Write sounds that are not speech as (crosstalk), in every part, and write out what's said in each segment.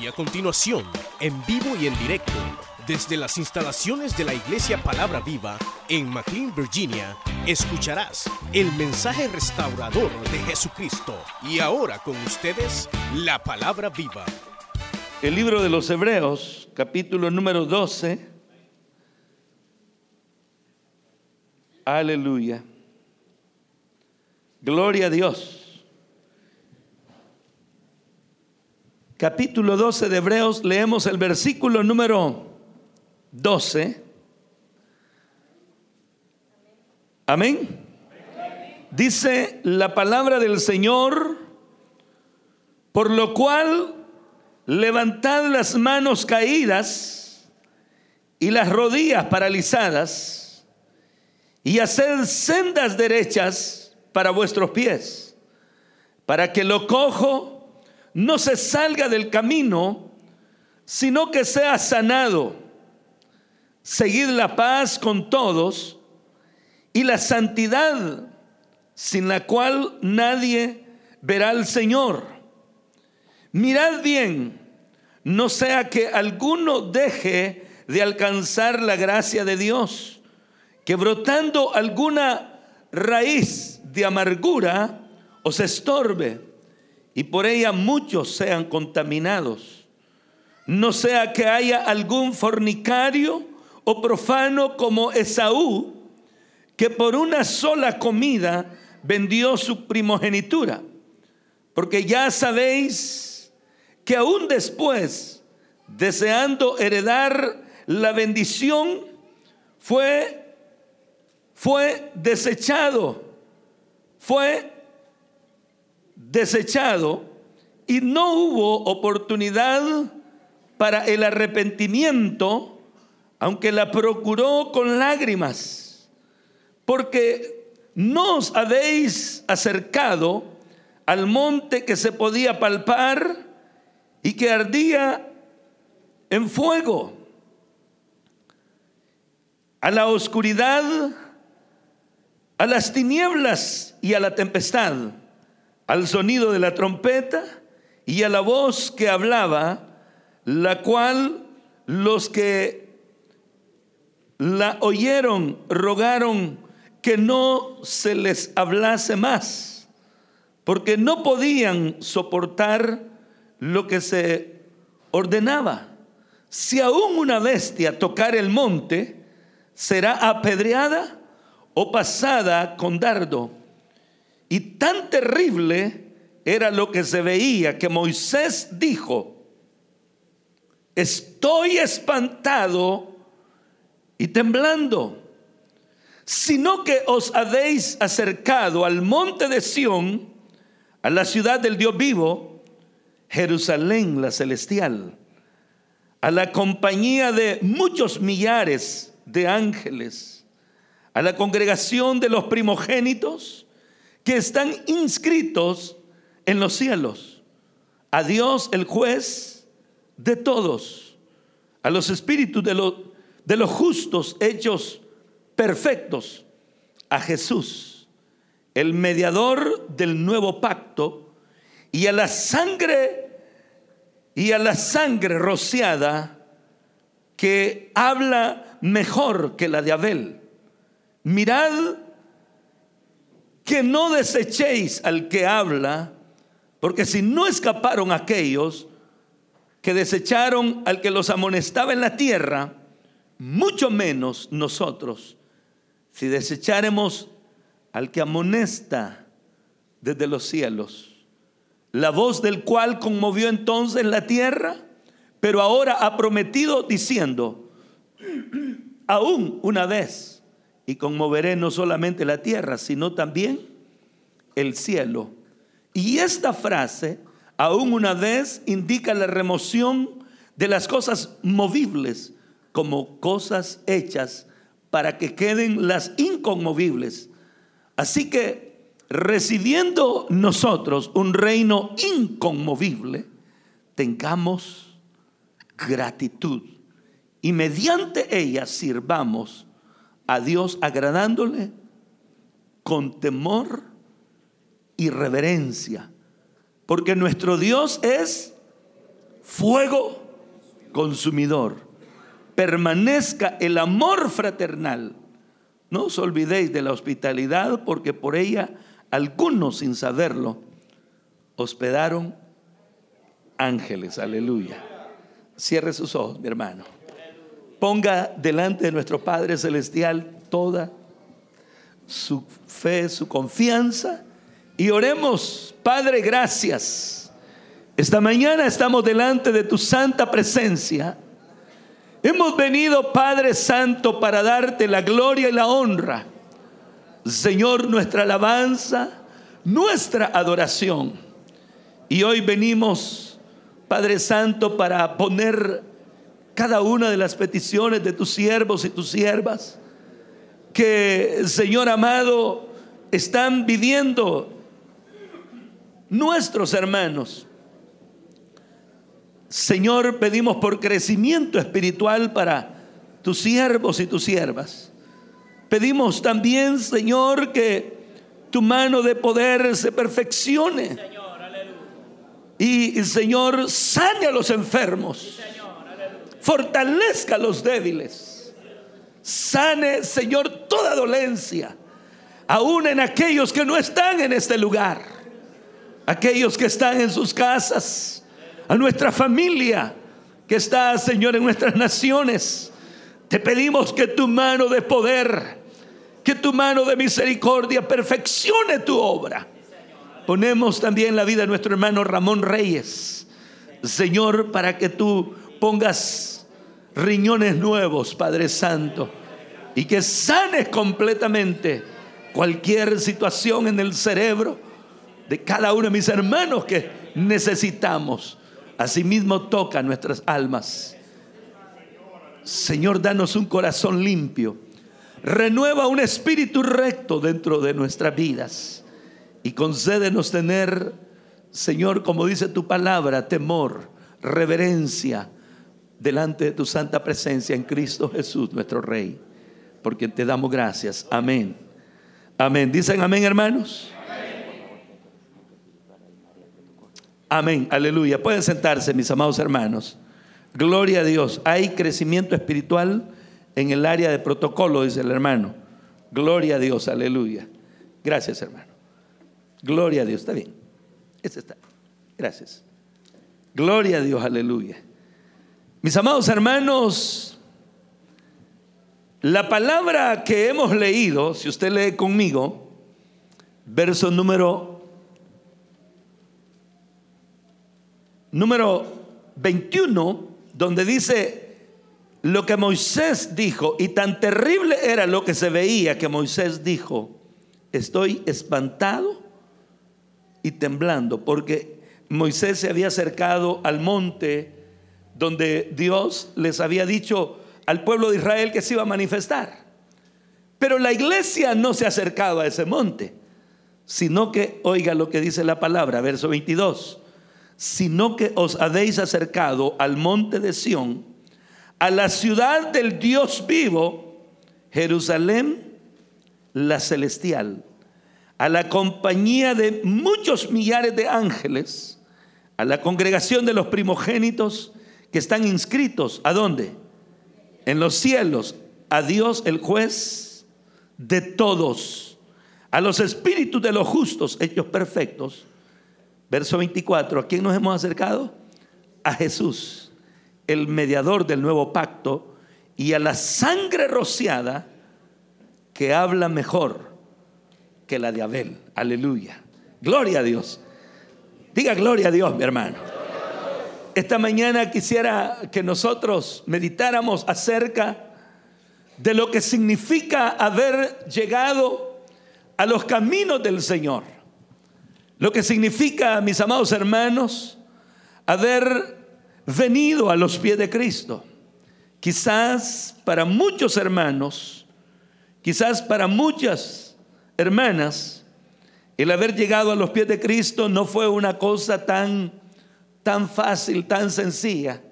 Y a continuación, en vivo y en directo, desde las instalaciones de la Iglesia Palabra Viva en McLean, Virginia, escucharás el mensaje restaurador de Jesucristo. Y ahora con ustedes, la Palabra Viva. El libro de los Hebreos, capítulo número 12. Aleluya. Gloria a Dios. Capítulo 12 de Hebreos, leemos el versículo número 12. Amén. Dice la palabra del Señor, por lo cual levantad las manos caídas y las rodillas paralizadas y haced sendas derechas para vuestros pies, para que lo cojo no se salga del camino, sino que sea sanado. Seguid la paz con todos y la santidad, sin la cual nadie verá al Señor. Mirad bien, no sea que alguno deje de alcanzar la gracia de Dios, que brotando alguna raíz de amargura os estorbe y por ella muchos sean contaminados. No sea que haya algún fornicario o profano como Esaú, que por una sola comida vendió su primogenitura. Porque ya sabéis que aún después, deseando heredar la bendición, fue, fue desechado, fue desechado y no hubo oportunidad para el arrepentimiento, aunque la procuró con lágrimas, porque no os habéis acercado al monte que se podía palpar y que ardía en fuego, a la oscuridad, a las tinieblas y a la tempestad al sonido de la trompeta y a la voz que hablaba, la cual los que la oyeron rogaron que no se les hablase más, porque no podían soportar lo que se ordenaba. Si aún una bestia tocar el monte, será apedreada o pasada con dardo. Y tan terrible era lo que se veía que Moisés dijo, estoy espantado y temblando, sino que os habéis acercado al monte de Sión, a la ciudad del Dios vivo, Jerusalén la celestial, a la compañía de muchos millares de ángeles, a la congregación de los primogénitos, que están inscritos en los cielos. A Dios el juez de todos. A los espíritus de, los, de los justos hechos perfectos. A Jesús, el mediador del nuevo pacto. Y a la sangre y a la sangre rociada que habla mejor que la de Abel. Mirad que no desechéis al que habla, porque si no escaparon aquellos que desecharon al que los amonestaba en la tierra, mucho menos nosotros, si desecharemos al que amonesta desde los cielos, la voz del cual conmovió entonces la tierra, pero ahora ha prometido diciendo, aún una vez y conmoveré no solamente la tierra, sino también el cielo. Y esta frase, aún una vez, indica la remoción de las cosas movibles como cosas hechas para que queden las inconmovibles. Así que recibiendo nosotros un reino inconmovible, tengamos gratitud y mediante ella sirvamos a Dios agradándole con temor y reverencia. Porque nuestro Dios es fuego consumidor. Permanezca el amor fraternal. No os olvidéis de la hospitalidad porque por ella algunos sin saberlo hospedaron ángeles. Aleluya. Cierre sus ojos, mi hermano. Ponga delante de nuestro Padre Celestial toda su fe, su confianza y oremos, Padre, gracias. Esta mañana estamos delante de tu santa presencia. Hemos venido, Padre Santo, para darte la gloria y la honra. Señor, nuestra alabanza, nuestra adoración. Y hoy venimos, Padre Santo, para poner cada una de las peticiones de tus siervos y tus siervas que, Señor amado, están viviendo nuestros hermanos. Señor, pedimos por crecimiento espiritual para tus siervos y tus siervas. Pedimos también, Señor, que tu mano de poder se perfeccione. Y, Señor, sane a los enfermos. Fortalezca a los débiles Sane, Señor, toda dolencia, aún en aquellos que no están en este lugar, aquellos que están en sus casas, a nuestra familia que está, Señor, en nuestras naciones. Te pedimos que tu mano de poder, que tu mano de misericordia perfeccione tu obra. Ponemos también la vida de nuestro hermano Ramón Reyes, Señor, para que tú pongas riñones nuevos, Padre Santo, y que sanes completamente cualquier situación en el cerebro de cada uno de mis hermanos que necesitamos. Asimismo toca nuestras almas. Señor, danos un corazón limpio. Renueva un espíritu recto dentro de nuestras vidas. Y concédenos tener, Señor, como dice tu palabra, temor, reverencia, delante de tu santa presencia en Cristo Jesús, nuestro Rey, porque te damos gracias. Amén. Amén. ¿Dicen amén, hermanos? Amén. Aleluya. Pueden sentarse, mis amados hermanos. Gloria a Dios. Hay crecimiento espiritual en el área de protocolo, dice el hermano. Gloria a Dios. Aleluya. Gracias, hermano. Gloria a Dios. Está bien. Este está. Gracias. Gloria a Dios. Aleluya. Mis amados hermanos, la palabra que hemos leído, si usted lee conmigo, verso número número 21, donde dice lo que Moisés dijo, y tan terrible era lo que se veía que Moisés dijo, estoy espantado y temblando, porque Moisés se había acercado al monte donde Dios les había dicho al pueblo de Israel que se iba a manifestar. Pero la iglesia no se ha acercado a ese monte, sino que, oiga lo que dice la palabra, verso 22, sino que os habéis acercado al monte de Sión, a la ciudad del Dios vivo, Jerusalén, la celestial, a la compañía de muchos millares de ángeles, a la congregación de los primogénitos, que están inscritos, ¿a dónde? En los cielos, a Dios el juez de todos, a los espíritus de los justos hechos perfectos. Verso 24, ¿a quién nos hemos acercado? A Jesús, el mediador del nuevo pacto, y a la sangre rociada que habla mejor que la de Abel. Aleluya. Gloria a Dios. Diga gloria a Dios, mi hermano. Esta mañana quisiera que nosotros meditáramos acerca de lo que significa haber llegado a los caminos del Señor. Lo que significa, mis amados hermanos, haber venido a los pies de Cristo. Quizás para muchos hermanos, quizás para muchas hermanas, el haber llegado a los pies de Cristo no fue una cosa tan tan fácil, tan sencilla,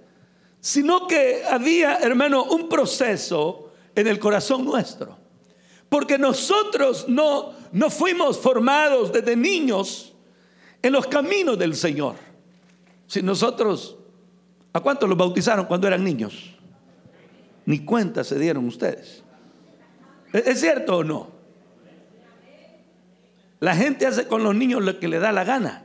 sino que había, hermano, un proceso en el corazón nuestro. Porque nosotros no, no fuimos formados desde niños en los caminos del Señor. Si nosotros ¿A cuántos los bautizaron cuando eran niños? Ni cuenta se dieron ustedes. ¿Es cierto o no? La gente hace con los niños lo que le da la gana.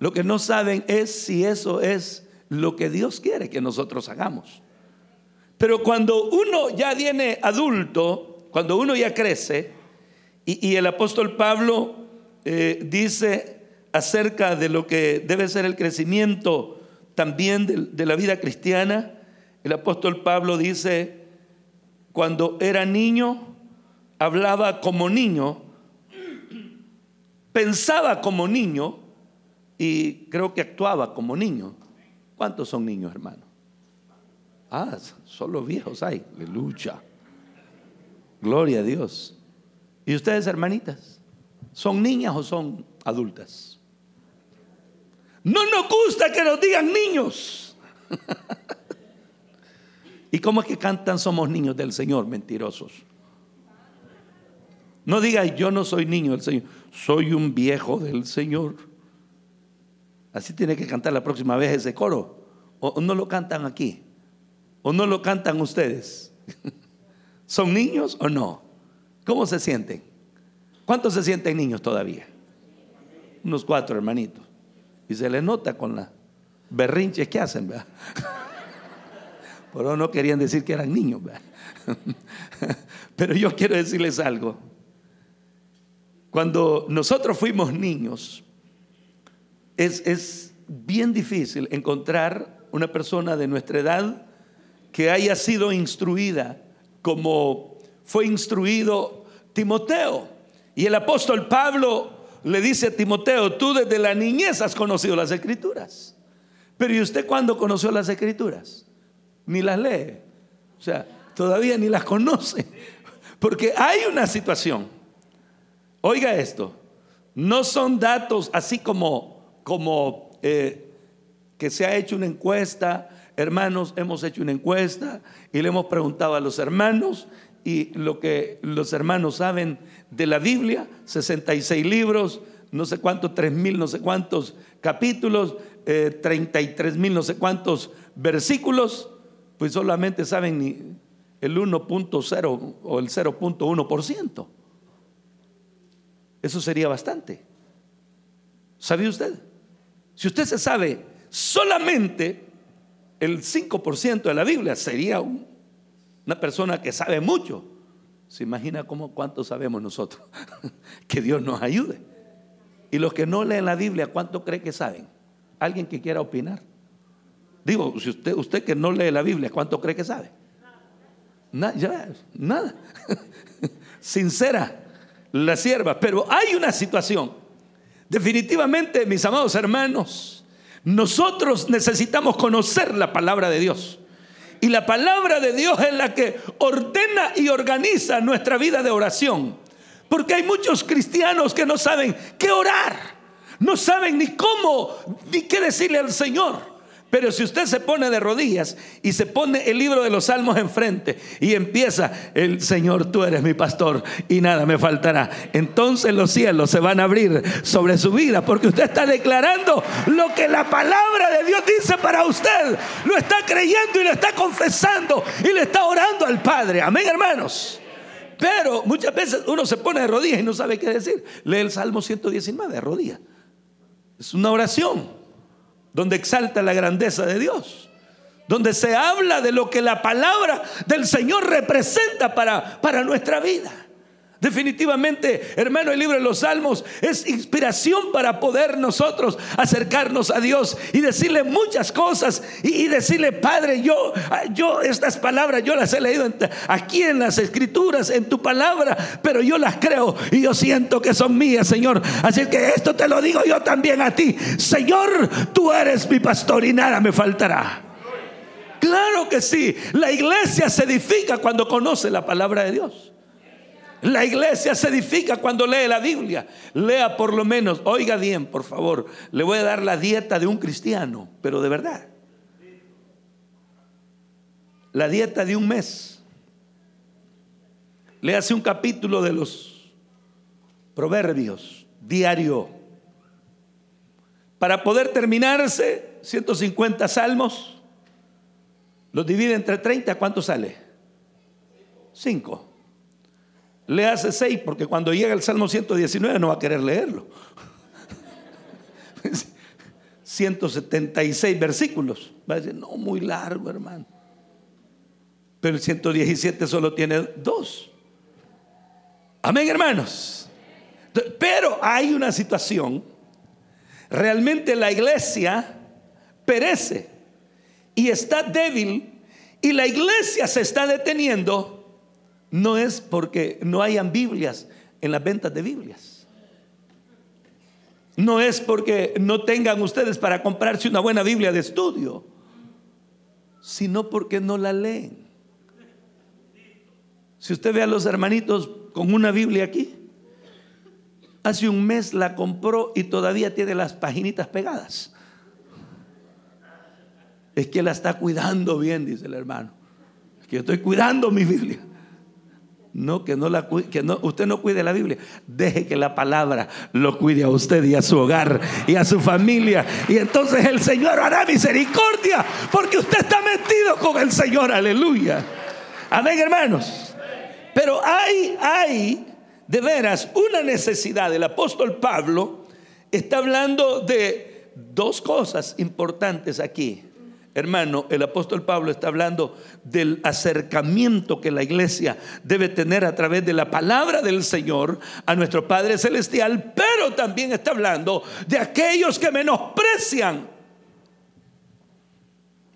Lo que no saben es si eso es lo que Dios quiere que nosotros hagamos. Pero cuando uno ya viene adulto, cuando uno ya crece, y, el apóstol Pablo eh, dice acerca de lo que debe ser el crecimiento también de la vida cristiana, el apóstol Pablo dice, cuando era niño, hablaba como niño, pensaba como niño y creo que actuaba como niño. ¿Cuántos son niños, hermano? Ah, solo viejos hay. Aleluya. Gloria a Dios. ¿Y ustedes, hermanitas? ¿Son niñas o son adultas? No nos gusta que nos digan niños. (laughs) ¿Y cómo es que cantan somos niños del Señor? Mentirosos. No diga yo no soy niño del Señor, soy un viejo del Señor. Así tiene que cantar la próxima vez ese coro. O no lo cantan aquí. O no lo cantan ustedes. (laughs) ¿Son niños o no? ¿Cómo se sienten? ¿Cuántos se sienten niños todavía? Unos cuatro hermanitos. Y se les nota con las berrinches que hacen. ¿verdad? (laughs) Pero no querían decir que eran niños. (laughs) Pero yo quiero decirles algo. Cuando nosotros fuimos niños, es, es bien difícil encontrar una persona de nuestra edad que haya sido instruida como fue instruido Timoteo. Y el apóstol Pablo le dice a Timoteo, tú desde la niñez has conocido las escrituras. Pero ¿y usted cuándo conoció las escrituras? ni las lee. O sea, todavía ni las conoce. Porque hay una situación. Oiga esto. No son datos así como, como eh, que se ha hecho una encuesta. Hermanos, hemos hecho una encuesta y le hemos preguntado a los hermanos y lo que los hermanos saben de la Biblia, 66 libros, no sé cuántos, 3 mil, no sé cuántos capítulos, 33 eh, mil, no sé cuántos versículos pues solamente saben el 1.0 o el 0.1%. Eso sería bastante. ¿Sabía usted? Si usted se sabe solamente el 5% de la Biblia, sería una persona que sabe mucho. ¿Se imagina cómo cuánto sabemos nosotros? (laughs) que Dios nos ayude. Y los que no leen la Biblia, ¿cuánto cree que saben? ¿Alguien que quiera opinar? Digo, si usted, usted que no lee la Biblia, ¿cuánto cree que sabe? Nada, nada. (laughs) Sincera la sierva. Pero hay una situación. Definitivamente, mis amados hermanos, nosotros necesitamos conocer la palabra de Dios. Y la palabra de Dios es la que ordena y organiza nuestra vida de oración. Porque hay muchos cristianos que no saben qué orar, no saben ni cómo, ni qué decirle al Señor. Pero si usted se pone de rodillas y se pone el libro de los salmos enfrente y empieza, el Señor, tú eres mi pastor y nada me faltará, entonces los cielos se van a abrir sobre su vida porque usted está declarando lo que la palabra de Dios dice para usted. Lo está creyendo y lo está confesando y le está orando al Padre. Amén, hermanos. Pero muchas veces uno se pone de rodillas y no sabe qué decir. Lee el Salmo 119 de rodillas. Es una oración donde exalta la grandeza de Dios, donde se habla de lo que la palabra del Señor representa para, para nuestra vida. Definitivamente, hermano, el libro de los Salmos es inspiración para poder nosotros acercarnos a Dios y decirle muchas cosas y, decirle, Padre, yo, yo estas palabras yo las he leído aquí en las escrituras, en tu palabra, pero yo las creo y yo siento que son mías, Señor. Así que esto te lo digo yo también a ti. Señor, tú eres mi pastor y nada me faltará. Claro que sí, la iglesia se edifica cuando conoce la palabra de Dios. La iglesia se edifica cuando lee la Biblia. Lea por lo menos, oiga bien, por favor, le voy a dar la dieta de un cristiano, pero de verdad. La dieta de un mes. Léase un capítulo de los proverbios diario. Para poder terminarse, 150 salmos, Lo divide entre 30, ¿cuánto sale? 5. Le hace 6 porque cuando llega el Salmo 119 no va a querer leerlo. (laughs) 176 versículos. Va a decir, no, muy largo, hermano. Pero el 117 solo tiene dos. Amén, hermanos. Pero hay una situación. Realmente la iglesia perece y está débil y la iglesia se está deteniendo. No es porque no hayan Biblias en las ventas de Biblias. No es porque no tengan ustedes para comprarse una buena Biblia de estudio, sino porque no la leen. Si usted ve a los hermanitos con una Biblia aquí, hace un mes la compró y todavía tiene las paginitas pegadas. Es que la está cuidando bien, dice el hermano. Es que yo estoy cuidando mi Biblia. No, que no la que no, usted no cuide la Biblia. Deje que la palabra lo cuide a usted y a su hogar y a su familia. Y entonces el Señor hará misericordia porque usted está metido con el Señor. Aleluya. Amén, hermanos. Pero hay, hay de veras una necesidad. El apóstol Pablo está hablando de dos cosas importantes aquí. Hermano, el apóstol Pablo está hablando del acercamiento que la iglesia debe tener a través de la palabra del Señor a nuestro Padre Celestial, pero también está hablando de aquellos que menosprecian,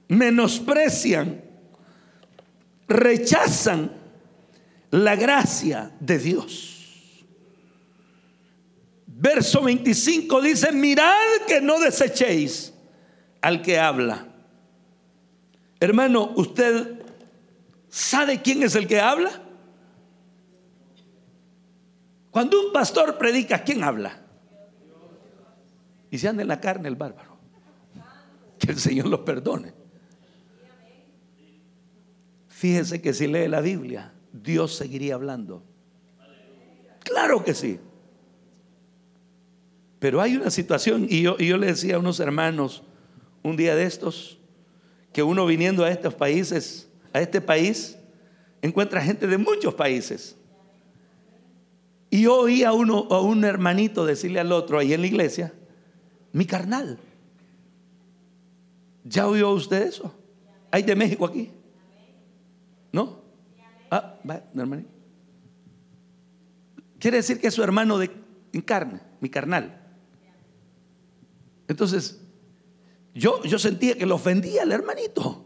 menosprecian, rechazan la gracia de Dios. Verso 25 dice, mirad que no desechéis al que habla. Hermano, ¿usted sabe quién es el que habla? Cuando un pastor predica, ¿quién habla? Y se anda en la carne el bárbaro. Que el Señor lo perdone. Fíjese que si lee la Biblia, Dios seguiría hablando. Claro que sí. Pero hay una situación, y yo, yo le decía a unos hermanos un día de estos, que uno viniendo a estos países, a este país, encuentra gente de muchos países. Y yo oí a, uno, a un hermanito decirle al otro ahí en la iglesia, mi carnal. ¿Ya oyó usted eso? ¿Hay de México aquí? ¿No? Ah, va, hermano. Quiere decir que es su hermano de, en carne, mi carnal. Entonces, yo, yo sentía que lo ofendía al hermanito.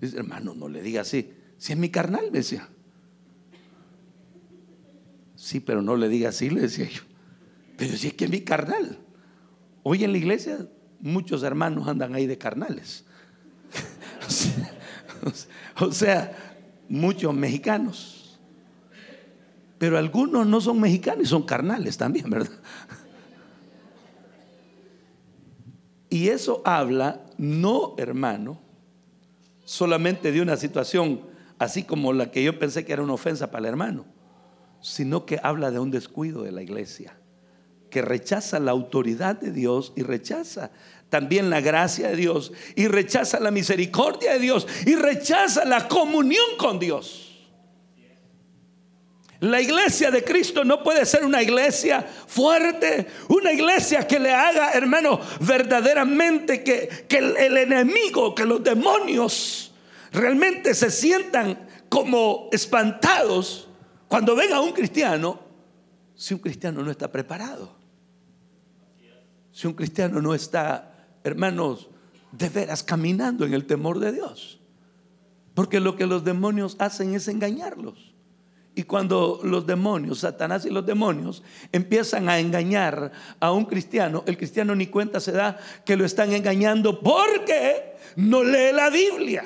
Dice, hermano, no le diga así. Si es mi carnal, me decía. Sí, pero no le diga así, le decía yo. Pero si es que es mi carnal. Hoy en la iglesia muchos hermanos andan ahí de carnales. (laughs) o sea, muchos mexicanos. Pero algunos no son mexicanos y son carnales también, ¿verdad? Y eso habla, no hermano, solamente de una situación así como la que yo pensé que era una ofensa para el hermano, sino que habla de un descuido de la iglesia, que rechaza la autoridad de Dios y rechaza también la gracia de Dios y rechaza la misericordia de Dios y rechaza la comunión con Dios. La iglesia de Cristo no puede ser una iglesia fuerte, una iglesia que le haga, hermano, verdaderamente que, que el, el enemigo, que los demonios realmente se sientan como espantados cuando ven a un cristiano, si un cristiano no está preparado, si un cristiano no está hermanos, de veras caminando en el temor de Dios. Porque lo que los demonios hacen es engañarlos. Y cuando los demonios, Satanás y los demonios, empiezan a engañar a un cristiano, el cristiano ni cuenta se da que lo están engañando porque no lee la Biblia.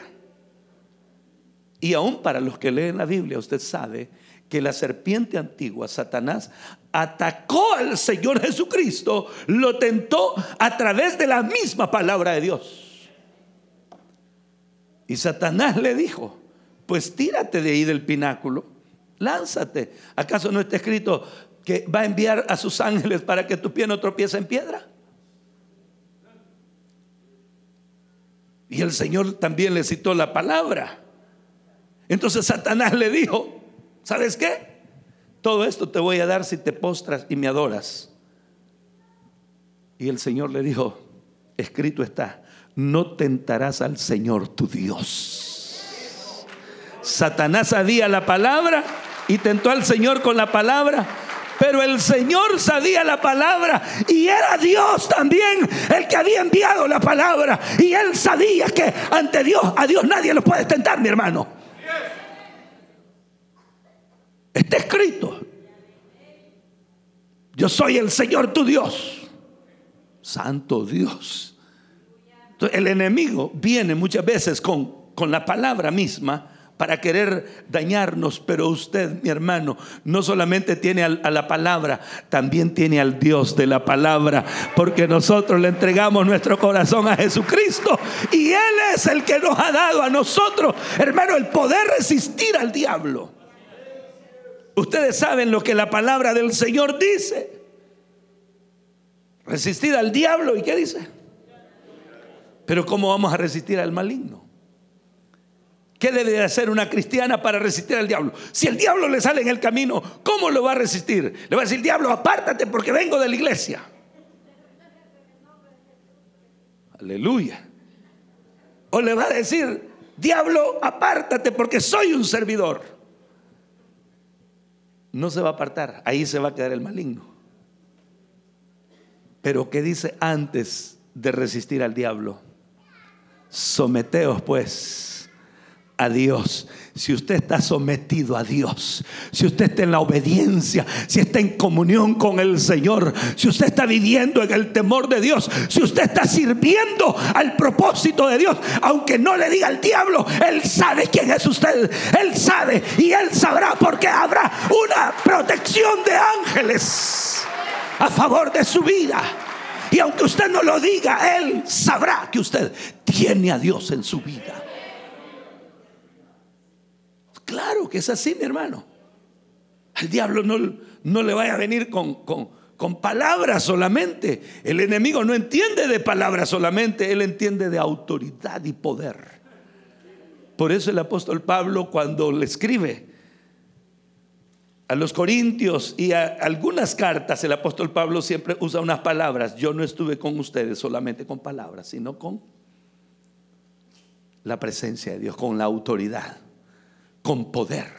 Y aún para los que leen la Biblia, usted sabe que la serpiente antigua, Satanás, atacó al Señor Jesucristo, lo tentó a través de la misma palabra de Dios. Y Satanás le dijo, pues tírate de ahí del pináculo, lánzate. ¿Acaso no está escrito que va a enviar a sus ángeles para que tu pie no tropiece en piedra? Y el Señor también le citó la palabra. Entonces Satanás le dijo, ¿sabes qué? Todo esto te voy a dar si te postras y me adoras. Y el Señor le dijo, escrito está, no tentarás al Señor tu Dios. Satanás sabía la palabra y tentó al Señor con la palabra. Pero el Señor sabía la palabra y era Dios también el que había enviado la palabra. Y él sabía que ante Dios, a Dios nadie lo puede tentar, mi hermano. Está escrito. Yo soy el Señor tu Dios. Santo Dios. el enemigo viene muchas veces con, con la palabra misma para querer dañarnos, pero usted, mi hermano, no solamente tiene a, la palabra, también tiene al Dios de la palabra, porque nosotros le entregamos nuestro corazón a Jesucristo y Él es el que nos ha dado a nosotros, hermano, el poder resistir al diablo. Ustedes saben lo que la palabra del Señor dice. Resistir al diablo y qué dice. Pero ¿cómo vamos a resistir al maligno? ¿Qué debe hacer una cristiana para resistir al diablo? Si el diablo le sale en el camino, ¿cómo lo va a resistir? Le va a decir, diablo, apártate porque vengo de la iglesia. Aleluya. O le va a decir, diablo, apártate porque soy un servidor. No se va a apartar, ahí se va a quedar el maligno. Pero ¿qué dice antes de resistir al diablo? Someteos pues a Dios, si usted está sometido a Dios, si usted está en la obediencia, si está en comunión con el Señor, si usted está viviendo en el temor de Dios, si usted está sirviendo al propósito de Dios, aunque no le diga al diablo, Él sabe quién es usted, Él sabe y Él sabrá porque habrá una protección de ángeles a favor de su vida. Y aunque usted no lo diga, Él sabrá que usted tiene a Dios en su vida. Claro que es así, mi hermano. Al diablo no, no le vaya a venir con, con palabras solamente. El enemigo no entiende de palabras solamente, él entiende de autoridad y poder. Por eso el apóstol Pablo cuando le escribe a los corintios y a algunas cartas, el apóstol Pablo siempre usa unas palabras. Yo no estuve con ustedes solamente con palabras, sino con la presencia de Dios, con la autoridad con poder.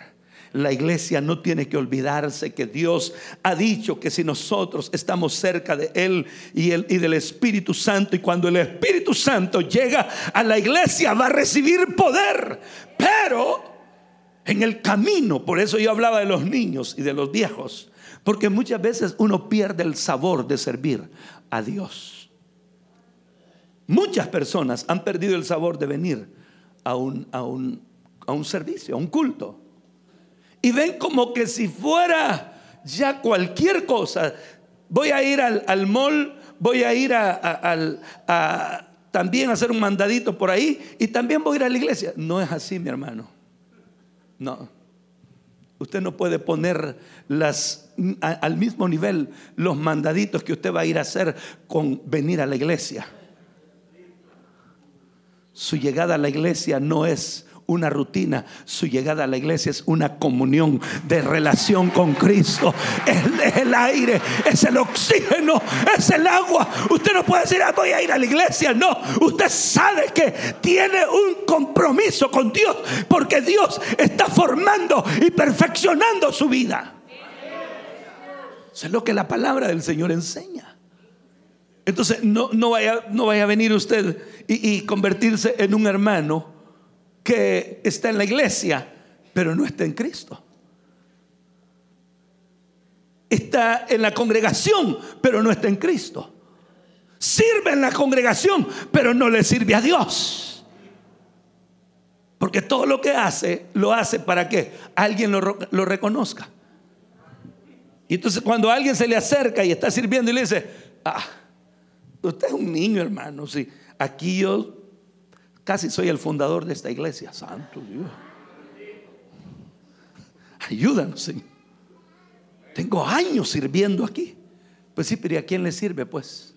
La iglesia no tiene que olvidarse que Dios ha dicho que si nosotros estamos cerca de Él y, el, y del Espíritu Santo, y cuando el Espíritu Santo llega a la iglesia va a recibir poder, pero en el camino, por eso yo hablaba de los niños y de los viejos, porque muchas veces uno pierde el sabor de servir a Dios. Muchas personas han perdido el sabor de venir a un, a un, a un servicio, a un culto. Y ven como que si fuera ya cualquier cosa, voy a ir al, al mall, voy a ir a, también a hacer un mandadito por ahí y también voy a ir a la iglesia. No es así, mi hermano. No. Usted no puede poner las, al mismo nivel los mandaditos que usted va a ir a hacer con venir a la iglesia. Su llegada a la iglesia no es una rutina. Su llegada a la iglesia es una comunión de relación con Cristo. Es el aire, es el oxígeno, es el agua. Usted no puede decir, ah, voy a ir a la iglesia. No, usted sabe que tiene un compromiso con Dios porque Dios está formando y perfeccionando su vida. Eso es lo que la palabra del Señor enseña. Entonces, no, no, vaya, no vaya a venir usted y, y convertirse en un hermano que está en la iglesia, pero no está en Cristo. Está en la congregación, pero no está en Cristo. Sirve en la congregación, pero no le sirve a Dios. Porque todo lo que hace, lo hace para que alguien lo, lo reconozca. Y entonces cuando alguien se le acerca y está sirviendo y le dice, ah, usted es un niño hermano, sí, aquí yo Casi soy el fundador de esta iglesia. Santo Dios. Ayúdanos, Señor. Tengo años sirviendo aquí. Pues sí, pero ¿y a quién le sirve? Pues,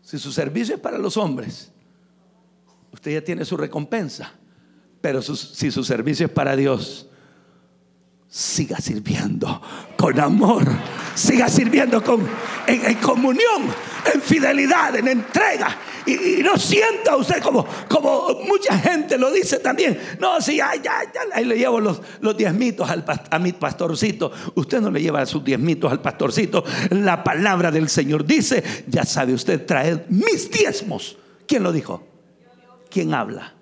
si su servicio es para los hombres, usted ya tiene su recompensa. Pero si su servicio es para Dios, siga sirviendo con amor, siga sirviendo con, en, comunión, en fidelidad, en entrega. Y, no sienta usted como, como mucha gente lo dice también. No, si ya, ya, ya, le llevo los, los diezmitos al, a mi pastorcito. Usted no le lleva sus diezmitos al pastorcito. La palabra del Señor dice, ya sabe usted, traer mis diezmos. ¿Quién lo dijo? ¿Quién habla?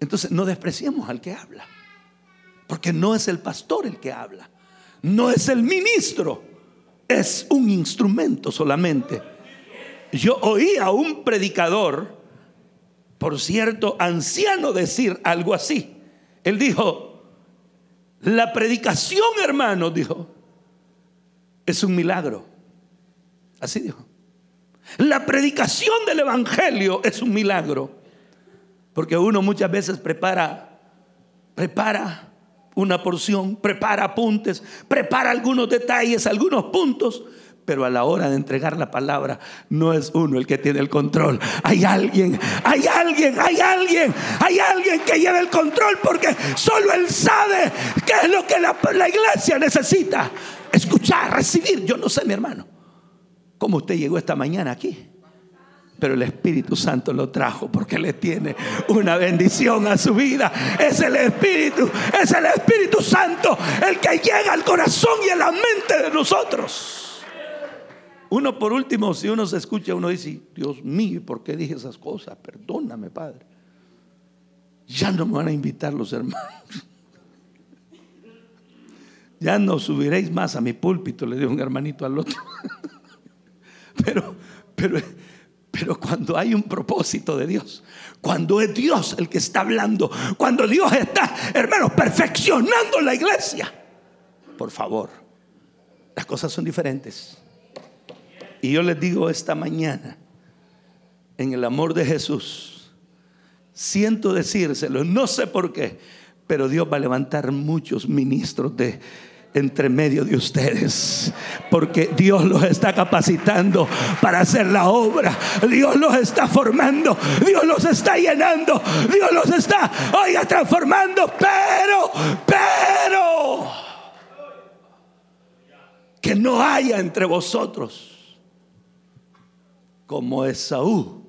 Entonces no despreciemos al que habla. Porque no es el pastor el que habla, no es el ministro, es un instrumento solamente. Yo oí a un predicador, por cierto, anciano, decir algo así. Él dijo, la predicación, hermano, dijo, es un milagro. Así dijo. La predicación del Evangelio es un milagro. Porque uno muchas veces prepara, prepara una porción, prepara apuntes, prepara algunos detalles, algunos puntos, pero a la hora de entregar la palabra no es uno el que tiene el control. Hay alguien, hay alguien, hay alguien, hay alguien que lleva el control porque solo él sabe qué es lo que la, la iglesia necesita. Escuchar, recibir. Yo no sé, mi hermano, cómo usted llegó esta mañana aquí. Pero el Espíritu Santo lo trajo porque le tiene una bendición a su vida. Es el Espíritu, es el Espíritu Santo el que llega al corazón y a la mente de nosotros. Uno por último, si uno se escucha, uno dice, Dios mío, ¿por qué dije esas cosas? Perdóname, Padre. Ya no me van a invitar los hermanos. (laughs) Ya no subiréis más a mi púlpito, le dio un hermanito al otro. (laughs) Pero, pero pero cuando hay un propósito de Dios, cuando es Dios el que está hablando, cuando Dios está, hermanos, perfeccionando la iglesia, por favor, las cosas son diferentes. Y yo les digo esta mañana, en el amor de Jesús, siento decírselo, no sé por qué, pero Dios va a levantar muchos ministros de entre medio de ustedes. Porque Dios los está capacitando para hacer la obra. Dios los está formando. Dios los está llenando. Dios los está, oiga, transformando. Pero, pero, que no haya entre vosotros como Esaú,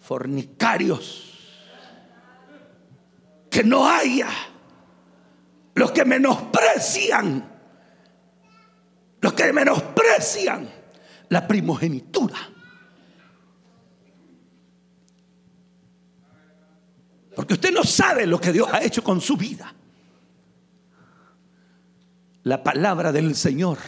fornicarios. Que no haya los que menosprecian, los que menosprecian la primogenitura. Porque usted no sabe lo que Dios ha hecho con su vida. La palabra del Señor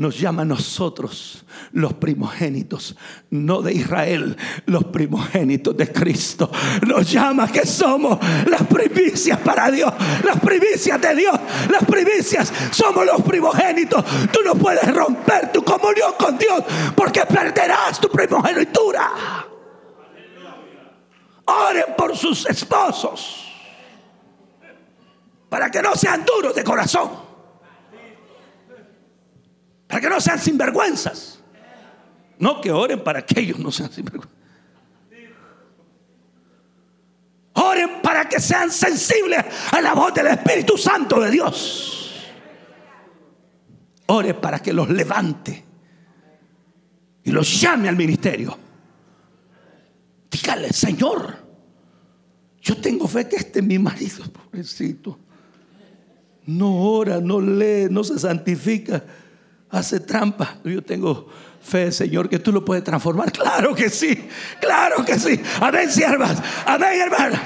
nos llama a nosotros los primogénitos, no de Israel, los primogénitos de Cristo. Nos llama que somos las primicias para Dios, las primicias de Dios, las primicias, somos los primogénitos. Tú no puedes romper tu comunión con Dios porque perderás tu primogenitura. Oren por sus esposos para que no sean duros de corazón. Para que no sean sinvergüenzas. No que oren para que ellos no sean sinvergüenzas. Oren para que sean sensibles a la voz del Espíritu Santo de Dios. Oren para que los levante y los llame al ministerio. Dígale, Señor, yo tengo fe que este es mi marido, pobrecito. No ora, no lee, no se santifica hace trampa. Yo tengo fe, Señor, que tú lo puedes transformar. Claro que sí, claro que sí. Amén, siervas. Amén, hermano.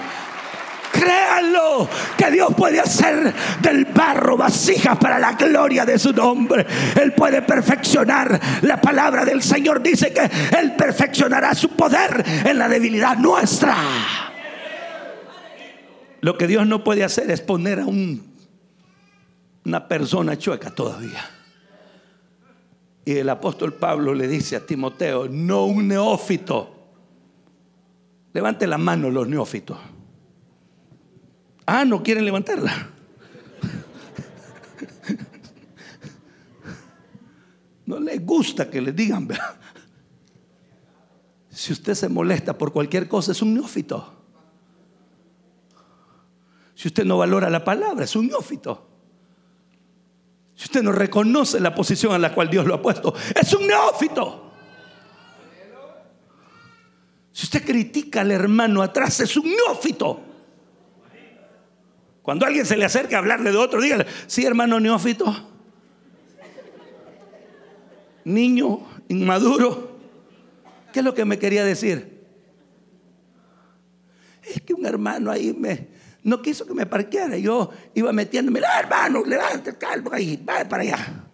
Créanlo que Dios puede hacer del barro vasijas para la gloria de su nombre. Él puede perfeccionar. La palabra del Señor dice que Él perfeccionará su poder en la debilidad nuestra. Lo que Dios no puede hacer es poner a un, una persona chueca todavía. Y el apóstol Pablo le dice a Timoteo, no un neófito. Levante la mano los neófitos. Ah, no quieren levantarla. (laughs) No les gusta que les digan. Si usted se molesta por cualquier cosa, es un neófito. Si usted no valora la palabra, es un neófito. Si usted no reconoce la posición a la cual Dios lo ha puesto, es un neófito. Si usted critica al hermano atrás, es un neófito. Cuando alguien se le acerca a hablarle de otro, dígale, sí, hermano neófito. Niño, inmaduro. ¿Qué es lo que me quería decir? Es que un hermano ahí me, no quiso que me parqueara. Yo iba metiéndome, ah, hermano, levante, calvo ahí, va para allá.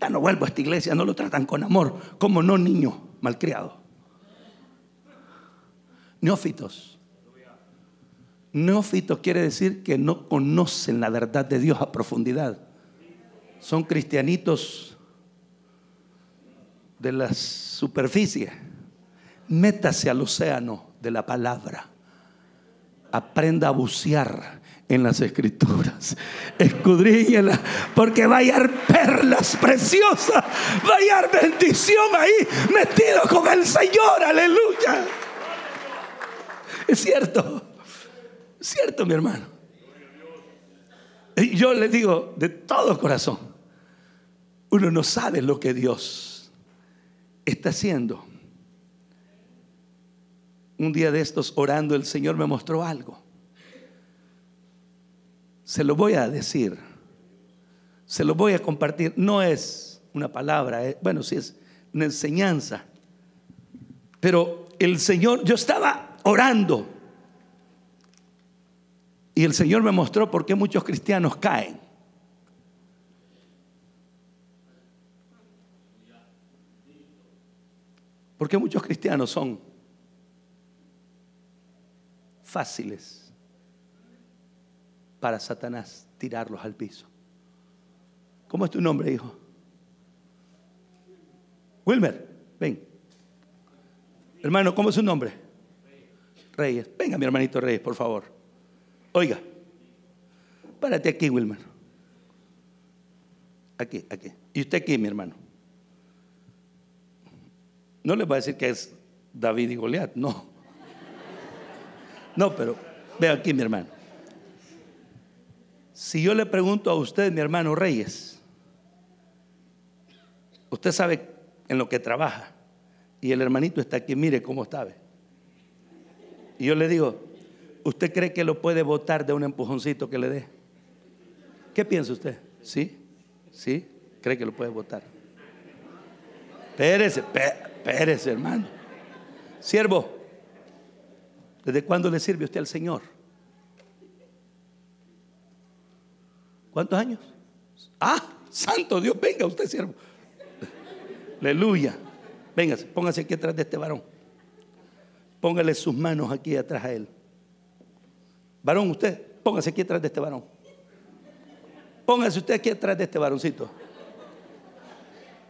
Ya no vuelvo a esta iglesia, no lo tratan con amor, como no niño malcriado. Neófitos. Neófitos quiere decir que no conocen la verdad de Dios a profundidad. Son cristianitos de la superficie. Métase al océano de la palabra. Aprenda a bucear en las escrituras. Escudriñela, porque va a hallar perlas preciosas, va a hallar bendición ahí, metido con el Señor, aleluya. Es cierto, es cierto, mi hermano. Y yo le digo de todo corazón, uno no sabe lo que Dios está haciendo. Un día de estos orando el Señor me mostró algo. Se lo voy a decir, se lo voy a compartir. No es una palabra, eh, bueno, sí es una enseñanza. Pero el Señor, yo estaba orando. Y el Señor me mostró por qué muchos cristianos caen. Porque muchos cristianos son fáciles para Satanás tirarlos al piso. ¿Cómo es tu nombre, hijo? Wilmer, ven. Hermano, ¿cómo es su nombre? Reyes. Venga, mi hermanito Reyes, por favor. Oiga, párate aquí, Wilmer. Aquí, aquí. Y usted aquí, mi hermano. No le voy a decir que es David y Goliat, no. No, pero ve aquí, mi hermano. Si yo le pregunto a usted, mi hermano Reyes, usted sabe en lo que trabaja, y el hermanito está aquí, mire cómo está. Y yo le digo, ¿usted cree que lo puede votar de un empujoncito que le dé? ¿Qué piensa usted? ¿Sí? ¿Sí? ¿Cree que lo puede votar? Pérese, pérese, hermano. Siervo, ¿desde cuándo le sirve usted al Señor? ¿Cuántos años? Ah, santo Dios, venga usted, siervo. Aleluya. Véngase, póngase aquí atrás de este varón. Póngale sus manos aquí atrás a él. Varón, usted, póngase aquí atrás de este varón. Póngase usted aquí atrás de este varoncito.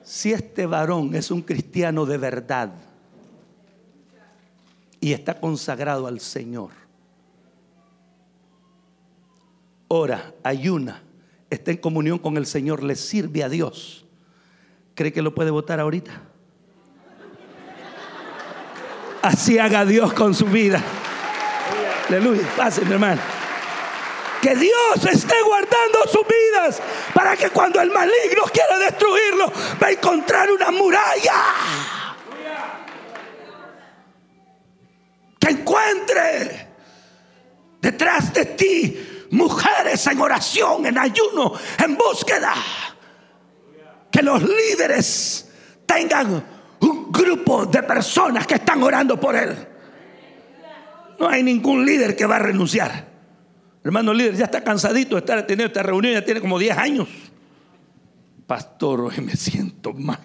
Si este varón es un cristiano de verdad y está consagrado al Señor, ora, ayuna, está en comunión con el Señor, le sirve a Dios, ¿cree que lo puede votar ahorita? Así haga Dios con su vida. Aleluya. Pase, mi hermano. Que Dios esté guardando sus vidas para que cuando el maligno quiera destruirlo, va a encontrar una muralla. Encuentre detrás de ti mujeres en oración, en ayuno, en búsqueda. Que los líderes tengan un grupo de personas que están orando por él. No hay ningún líder que va a renunciar. Hermano líder, ya está cansadito de estar teniendo esta reunión, ya tiene como 10 años. Pastor, hoy me siento mal.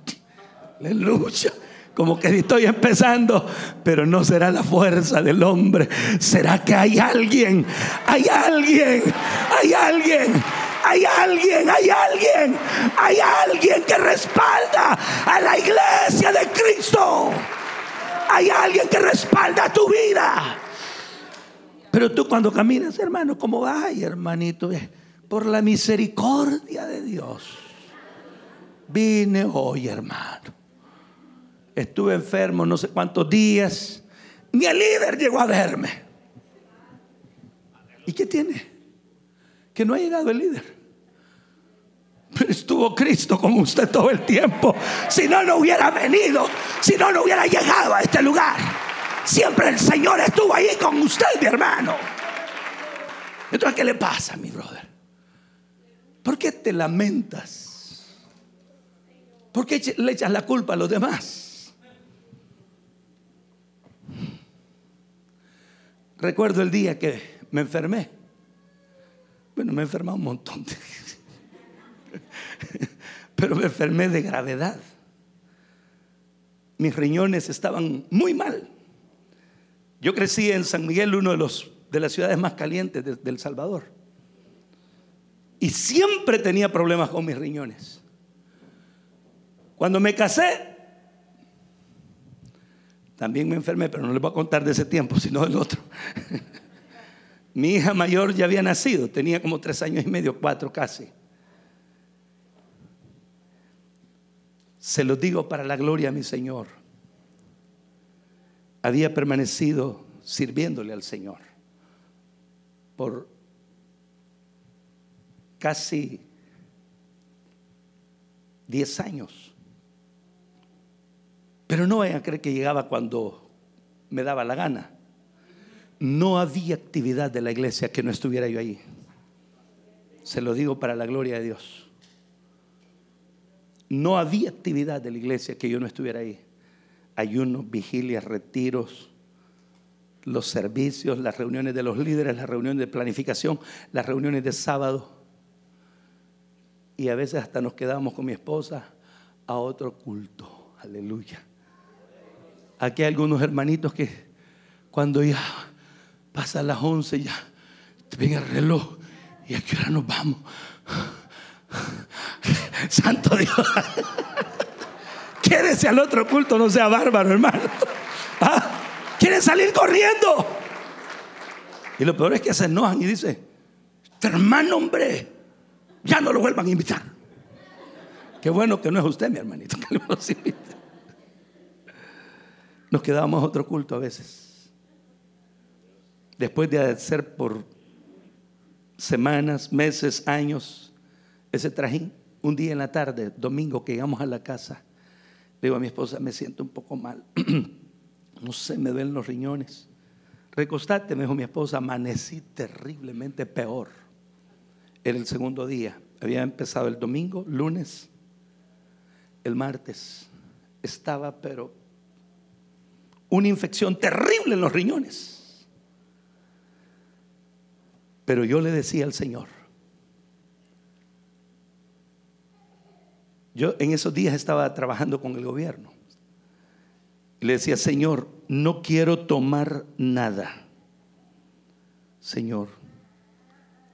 Aleluya. Como que estoy empezando, pero no será la fuerza del hombre. Será que hay alguien, hay alguien, hay alguien hay alguien, hay alguien, hay alguien que respalda a la iglesia de Cristo. Hay alguien que respalda tu vida. Pero tú cuando caminas, hermano, ¿cómo vas, hermanito? Por la misericordia de Dios. Vine hoy, hermano, Estuve enfermo no sé cuántos días. Ni el líder llegó a verme. ¿Y qué tiene? Que no ha llegado el líder. Pero estuvo Cristo con usted todo el tiempo. Si no, no hubiera venido. Si no, no hubiera llegado a este lugar. Siempre el Señor estuvo ahí con usted, mi hermano. Entonces, ¿qué le pasa, mi brother? ¿Por qué te lamentas? ¿Por qué le echas la culpa a los demás? Recuerdo el día que me enfermé. Bueno, me he enfermado un montón de (laughs) pero me enfermé de gravedad. Mis riñones estaban muy mal. Yo crecí en San Miguel, uno de los de las ciudades más calientes de, El Salvador. Y siempre tenía problemas con mis riñones. Cuando me casé, también me enfermé, pero no les voy a contar de ese tiempo, sino del otro. (laughs) Mi hija mayor ya había nacido, tenía como tres años y medio, cuatro casi. Se lo digo para la gloria a mi Señor. Había permanecido sirviéndole al Señor por casi 10 años. Pero no vayan a creer que llegaba cuando me daba la gana. No había actividad de la iglesia que no estuviera yo ahí. Se lo digo para la gloria de Dios. No había actividad de la iglesia que yo no estuviera ahí. Ayunos, vigilias, retiros, los servicios, las reuniones de los líderes, las reuniones de planificación, las reuniones de sábado. Y a veces hasta nos quedábamos con mi esposa a otro culto. Aleluya. Aquí hay algunos hermanitos que cuando ya pasa las 11 ya te ven el reloj y a qué hora nos vamos. (laughs) Santo Dios. (laughs) Quédese al otro culto, no sea bárbaro, hermano. (laughs) ¿Ah? Quiere salir corriendo. Y lo peor es que se enojan y dice, este hermano, hombre, ya no lo vuelvan a invitar. Qué bueno que no es usted, mi hermanito, que nos Nos quedábamos otro culto a veces. Después de hacer por semanas, meses, años, ese trajín, un día en la tarde, domingo, que llegamos a la casa, le digo a mi esposa, me siento un poco mal. (clears throat) no sé, me duelen los riñones. Recostate, me dijo mi esposa, amanecí terriblemente peor. Era el segundo día. Había empezado el domingo, lunes, el martes. Estaba, pero, una infección terrible en los riñones. Pero yo le decía al Señor, Yo en esos días estaba trabajando con el gobierno. Le decía, Señor, no quiero tomar nada. Señor,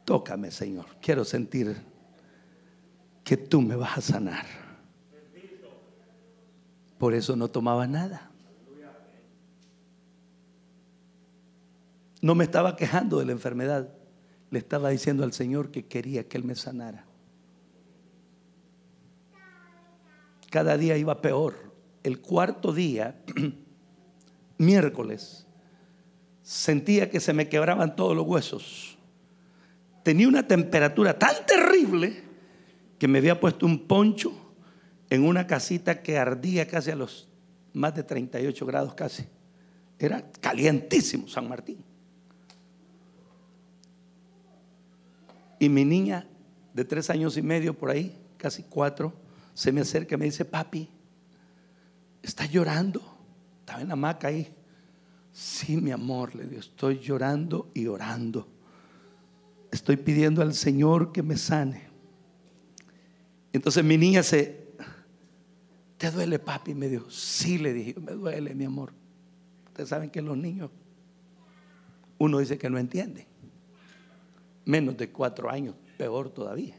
tócame, Señor. Quiero sentir que tú me vas a sanar. Por eso no tomaba nada. No me estaba quejando de la enfermedad. Le estaba diciendo al Señor que quería que Él me sanara. cada día iba peor. El cuarto día, (clears throat) miércoles, sentía que se me quebraban todos los huesos. Tenía una temperatura tan terrible que me había puesto un poncho en una casita que ardía casi a los más de 38 grados casi. Era calientísimo San Martín. Y mi niña de tres años y medio por ahí, casi cuatro, se me acerca y me dice, papi, ¿está llorando? Estaba en la hamaca ahí. Sí, mi amor, le digo, estoy llorando y orando. Estoy pidiendo al Señor que me sane. Entonces mi niña se, ¿te duele, papi? Me dijo, sí, le dije, me duele, mi amor. Ustedes saben que los niños, uno dice que no entiende. Menos de cuatro años, peor todavía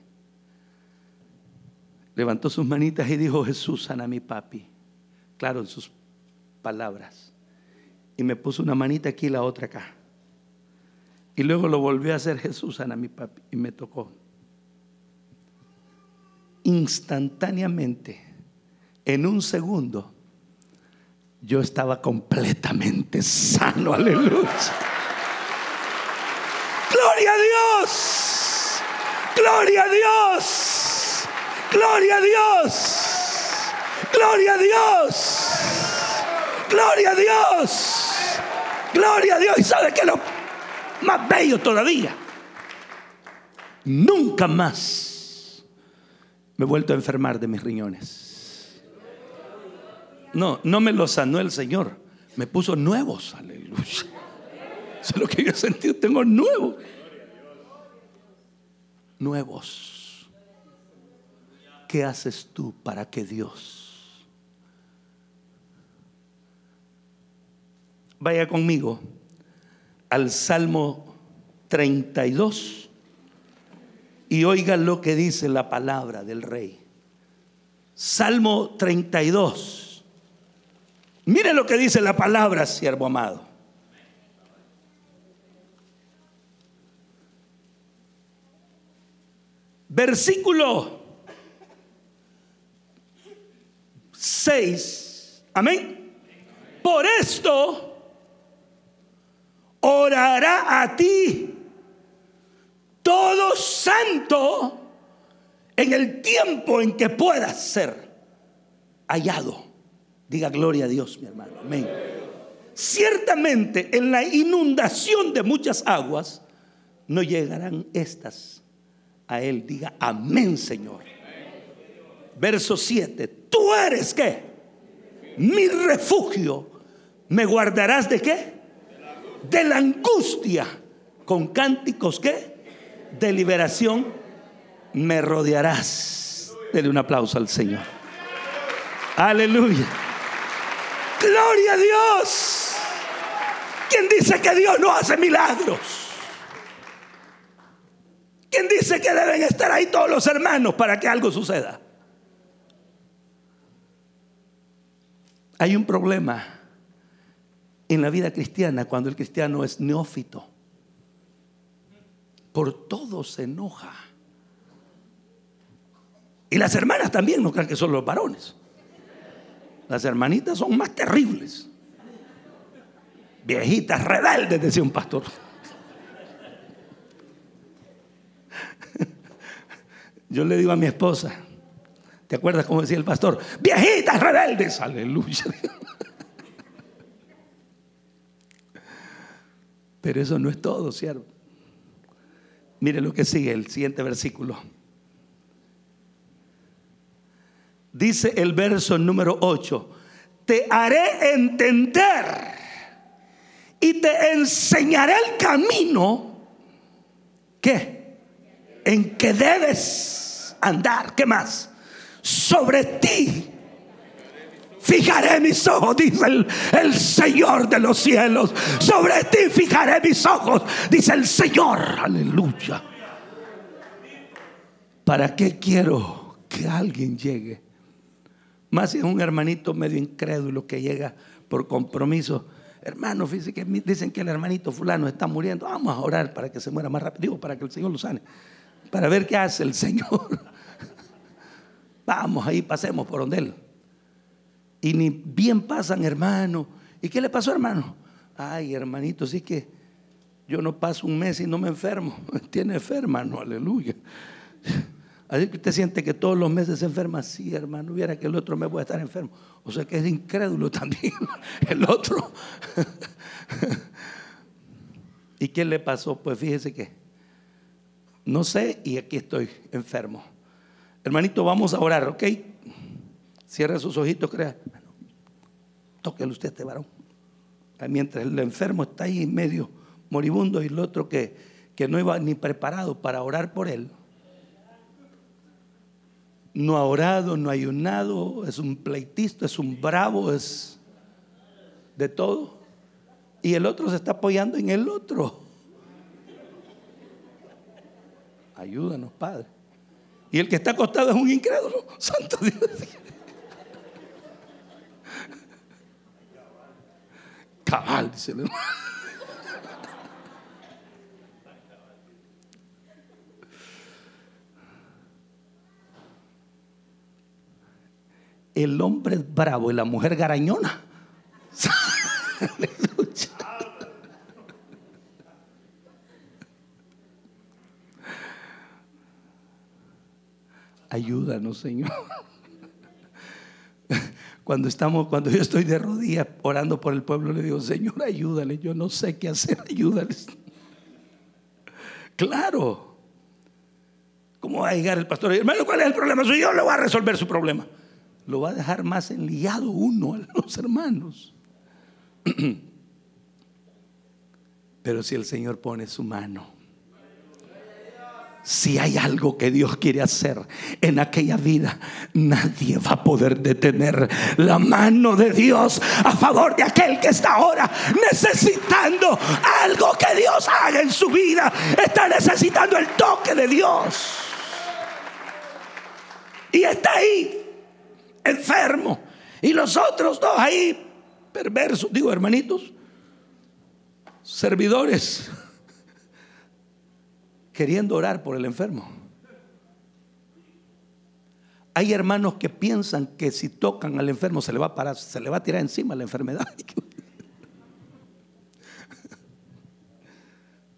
levantó sus manitas y dijo, Jesús, sana a mi papi. Claro, en sus palabras. Y me puso una manita aquí y la otra acá. Y luego lo volvió a hacer Jesús, sana a mi papi. Y me tocó. Instantáneamente, en un segundo, yo estaba completamente sano, aleluya. Gloria a Dios, gloria a Dios, gloria a Dios, gloria a Dios, gloria a Dios. ¿Y sabe qué es lo más bello todavía? Nunca más me he vuelto a enfermar de mis riñones. No, no me los sanó el Señor, me puso nuevos, aleluya. Eso es lo que yo he sentido, tengo nuevos. Nuevos. ¿Qué haces tú para que Dios vaya conmigo al Salmo 32 y oiga lo que dice la palabra del rey? Salmo 32. Mire lo que dice la palabra, siervo amado. Versículo 6. Amén. Por esto orará a ti todo santo en el tiempo en que puedas ser hallado. Diga gloria a Dios, mi hermano. Amén. Ciertamente en la inundación de muchas aguas no llegarán estas a él. Diga amén, Señor. Verso 7. Tú eres qué? Mi refugio. ¿Me guardarás de qué? De la angustia. Con cánticos qué? De liberación. Me rodearás. Dele un aplauso al Señor. Aleluya. Gloria a Dios. ¿Quién dice que Dios no hace milagros? ¿Quién dice que deben estar ahí todos los hermanos para que algo suceda? Hay un problema en la vida cristiana cuando el cristiano es neófito. Por todo se enoja. Y las hermanas también no crean que son los varones. Las hermanitas son más terribles. Viejitas rebeldes, decía un pastor. Yo le digo a mi esposa, ¿te acuerdas cómo decía el pastor? Viejitas rebeldes, aleluya. Pero eso no es todo, siervo. Mire lo que sigue el siguiente versículo. dice el verso número 8, te haré entender y te enseñaré el camino que en que debes andar. ¿Qué más? Sobre ti fijaré mis ojos, dice el, el, Señor de los cielos. Sobre ti fijaré mis ojos, dice el Señor. Aleluya. ¿Para qué quiero que alguien llegue más si es un hermanito medio incrédulo que llega por compromiso. Hermano, fíjense que dicen que el hermanito fulano está muriendo. Vamos a orar para que se muera más rápido. Digo, para que el Señor lo sane. Para ver qué hace el Señor. Vamos ahí, pasemos por donde Él. Y ni bien pasan, hermano. ¿Y qué le pasó, hermano? Ay, hermanito, sí que yo no paso un mes y no me enfermo. (laughs) Tiene enferma, no, aleluya. Así que usted siente que todos los meses se enferma. Sí, hermano, viera que el otro mes voy a estar enfermo. O sea que es incrédulo (laughs) también el otro. (laughs) ¿Y qué le pasó? Pues fíjese que no sé y aquí estoy enfermo. Hermanito, vamos a orar, ¿ok? Cierra sus ojitos, crea. tóquele usted a este varón. Mientras el enfermo está ahí medio moribundo y el otro que, que no iba ni preparado para orar por él no ha orado, no ha ayunado, es un pleitista, es un bravo, es de todo. Y el otro se está apoyando en el otro. Ayúdanos, Padre. Y el que está acostado es un incrédulo. (laughs) Santo Dios. Cabal, dice el el hombre es bravo y la mujer garañona. (laughs) ayúdanos, Señor. (laughs) Cuando estamos, cuando yo estoy de rodillas orando por el pueblo, le digo, Señor, ayúdale. Yo no sé qué hacer, (laughs) ayúdales. Claro. ¿Cómo va a llegar el pastor? Hermano, ¿cuál es el problema? Yo le voy a resolver su problema. Lo va a dejar más enliado uno a los hermanos. (clears throat) Pero si el Señor pone su mano, si hay algo que Dios quiere hacer en aquella vida, nadie va a poder detener la mano de Dios a favor de aquel que está ahora necesitando algo que Dios haga en su vida. Está necesitando el toque de Dios. Y está ahí, enfermo. Y los otros dos ahí, perversos, digo hermanitos, servidores queriendo orar por el enfermo. Hay hermanos que piensan que si tocan al enfermo se le va a parar, se le va a tirar encima la enfermedad. (laughs)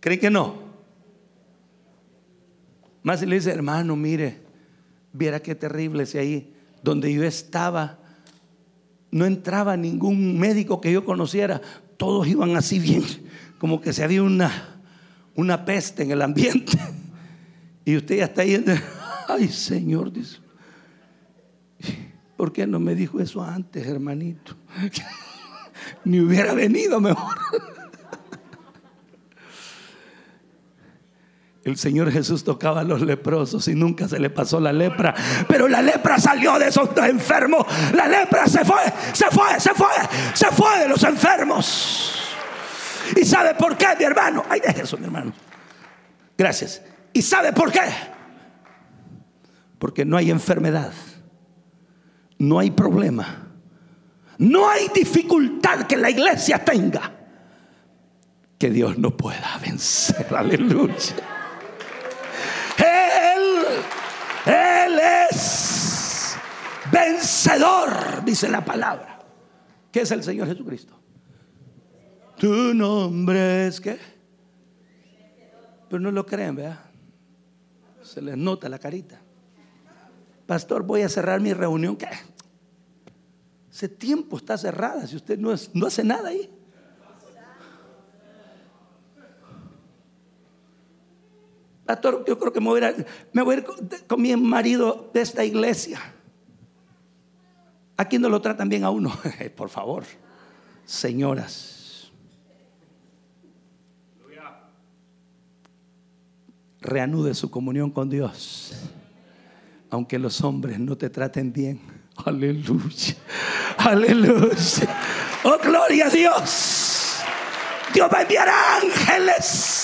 ¿Creen que no? Más le dice, hermano, mire, viera qué terrible si ahí donde yo estaba no entraba ningún médico que yo conociera, todos iban así bien, como que se había una una peste en el ambiente. (laughs) Y usted ya está yendo, (laughs) ay Señor, dice, ¿por qué no me dijo eso antes, hermanito? (laughs) Ni hubiera venido mejor. El Señor Jesús tocaba a los leprosos y nunca se le pasó la lepra. Pero la lepra salió de esos enfermos. La lepra se fue, se fue, se fue, se fue de los enfermos. ¿Y sabe por qué, mi hermano? Ay, deje eso, mi hermano. Gracias. ¿Y sabe por qué? Porque no hay enfermedad, no hay problema, no hay dificultad que la iglesia tenga que Dios no pueda vencer. (laughs) Aleluya. Él, Él es vencedor, dice la palabra. ¿Qué es el Señor Jesucristo? Tu nombre es que. Pero no lo creen, ¿verdad? Se les nota la carita. Pastor, voy a cerrar mi reunión. ¿Qué? Ese tiempo está cerrada si usted no, no hace nada ahí. Pastor, yo creo que me voy a ir, me voy a ir con, mi marido de esta iglesia. Aquí no lo tratan bien a uno. (laughs) Por favor, señoras. Reanude su comunión con Dios. Aunque los hombres no te traten bien. Aleluya. Aleluya. Oh, gloria a Dios. Dios va a enviar ángeles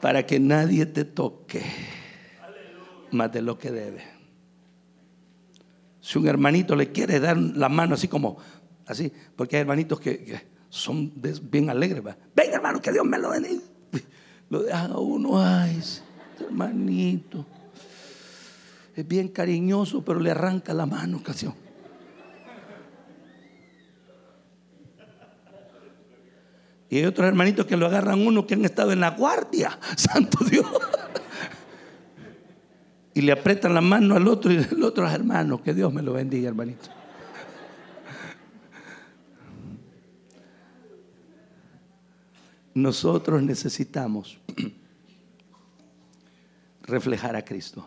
para que nadie te toque más de lo que debe. Si un hermanito le quiere dar la mano así como, así, porque hay hermanitos que, son bien alegres. Ven hermano, que Dios me lo bendiga lo dejan a uno, ay, hermanito. Es bien cariñoso, pero le arranca la mano ocasión. Y hay otros hermanitos que lo agarran uno que han estado en la guardia, (laughs) santo Dios. Y le apretan la mano al otro y el otro es hermano. Que Dios me lo bendiga, hermanito. Nosotros necesitamos (clears throat) reflejar a Cristo.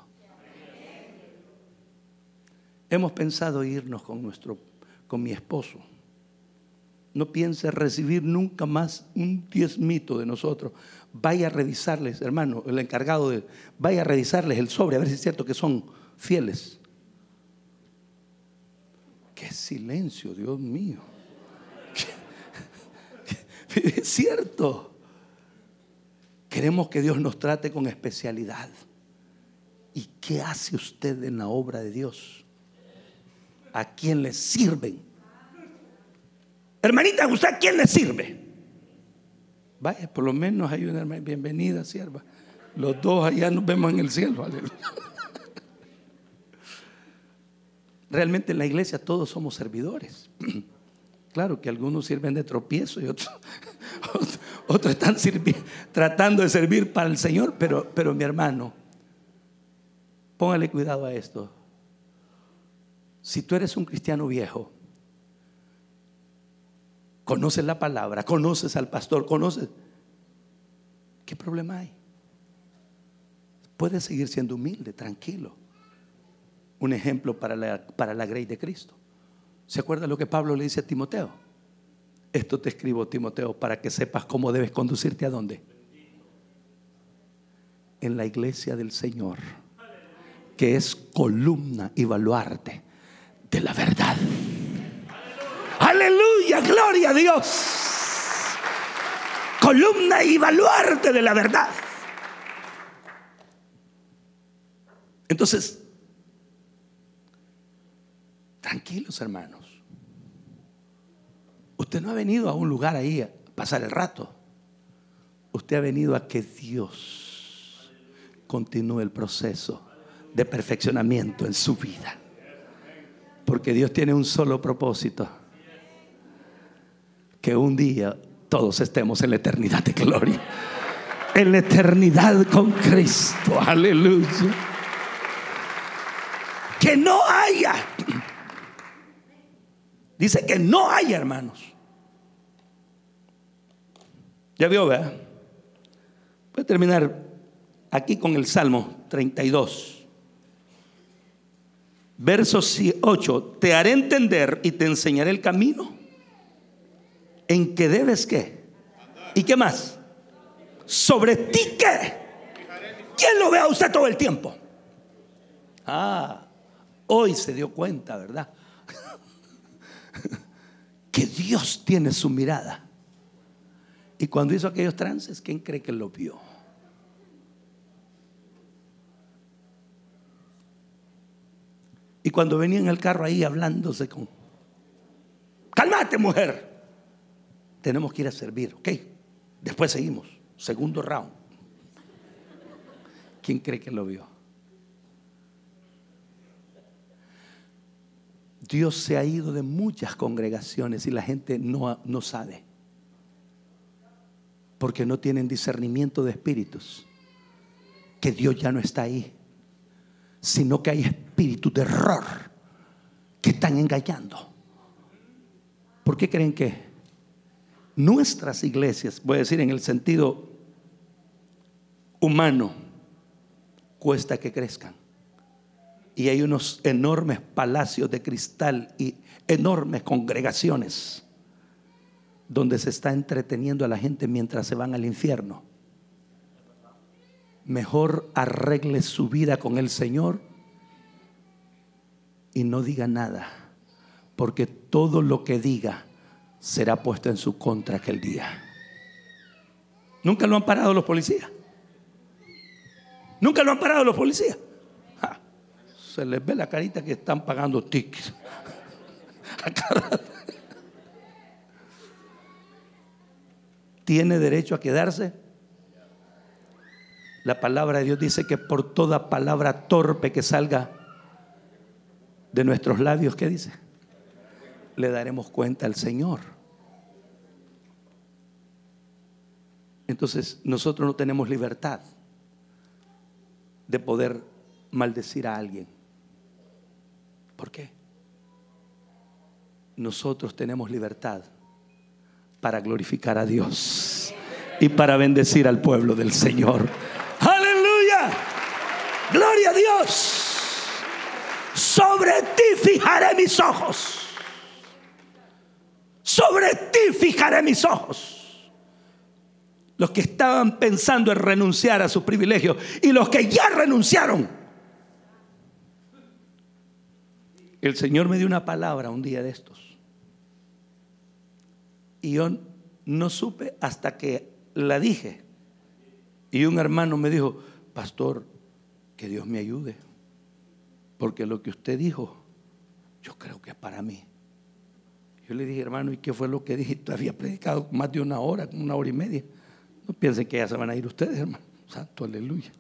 Hemos pensado irnos con nuestro con mi esposo. No piense recibir nunca más un diezmito de nosotros. Vaya a revisarles, hermano, el encargado de vaya a revisarles el sobre a ver si es cierto que son fieles. Qué silencio, Dios mío. (laughs) Es cierto. Queremos que Dios nos trate con especialidad. ¿Y qué hace usted en la obra de Dios? ¿A quién le sirven? Hermanita, ¿usted a quién le sirve? Vaya, por lo menos hay una bienvenida, sierva. Los dos allá nos vemos en el cielo. (laughs) Realmente en la iglesia todos somos servidores. (clears throat) Claro que algunos sirven de tropiezo y otros, (laughs) otros están tratando de servir para el Señor, pero, pero mi hermano, Póngale cuidado a esto. Si tú eres un cristiano viejo, conoces la palabra, conoces al pastor, conoces, ¿qué problema hay? Puedes seguir siendo humilde, tranquilo. Un ejemplo para la, para la grey de Cristo. ¿Se acuerda lo que Pablo le dice a Timoteo? Esto te escribo, Timoteo, para que sepas cómo debes conducirte a dónde. En la iglesia del Señor, que es columna y baluarte de la verdad. Aleluya, gloria a Dios. Columna y baluarte de la verdad. Entonces, tranquilos hermanos. Usted no ha venido a un lugar ahí a pasar el rato. Usted ha venido a que Dios continúe el proceso de perfeccionamiento en su vida. Porque Dios tiene un solo propósito. Que un día todos estemos en la eternidad de gloria. En la eternidad con Cristo. Aleluya. Que no haya. Dice que no haya hermanos. Ya vio, ¿verdad? Voy a terminar aquí con el Salmo 32. Verso 8, te haré entender y te enseñaré el camino en que debes qué. ¿Y qué más? Sobre ti qué. ¿Quién lo ve a usted todo el tiempo? Ah, hoy se dio cuenta, ¿verdad? Que Dios tiene su mirada. Y cuando hizo aquellos trances, ¿quién cree que lo vio? Y cuando venía en el carro ahí hablándose con, cálmate mujer, tenemos que ir a servir, ¿ok? Después seguimos, segundo round. ¿Quién cree que lo vio? Dios se ha ido de muchas congregaciones y la gente no, no sabe. Porque no tienen discernimiento de espíritus. Que Dios ya no está ahí sino que hay espíritus de error que están engañando. ¿Por qué creen que nuestras iglesias, voy a decir en el sentido humano, cuesta que crezcan? Y hay unos enormes palacios de cristal y enormes congregaciones donde se está entreteniendo a la gente mientras se van al infierno mejor arregle su vida con el Señor y no diga nada, porque todo lo que diga será puesto en su contra aquel día. Nunca lo han parado los policías. Nunca lo han parado los policías. Se les ve la carita que están pagando tickets. ¿Tiene derecho a quedarse? La palabra de Dios dice que por toda palabra torpe que salga de nuestros labios, ¿qué dice? Le daremos cuenta al Señor. Entonces nosotros no tenemos libertad de poder maldecir a alguien. ¿Por qué? Nosotros tenemos libertad para glorificar a Dios y para bendecir al pueblo del Señor. Gloria a Dios. Sobre ti fijaré mis ojos. Sobre ti fijaré mis ojos. Los que estaban pensando en renunciar a sus privilegios y los que ya renunciaron. El Señor me dio una palabra un día de estos. Y yo no supe hasta que la dije. Y un hermano me dijo, pastor, que Dios me ayude. Porque lo que usted dijo, yo creo que es para mí. Yo le dije, hermano, ¿y qué fue lo que dije? Había predicado más de una hora, una hora y media. No piensen que ya se van a ir ustedes, hermano. Santo aleluya.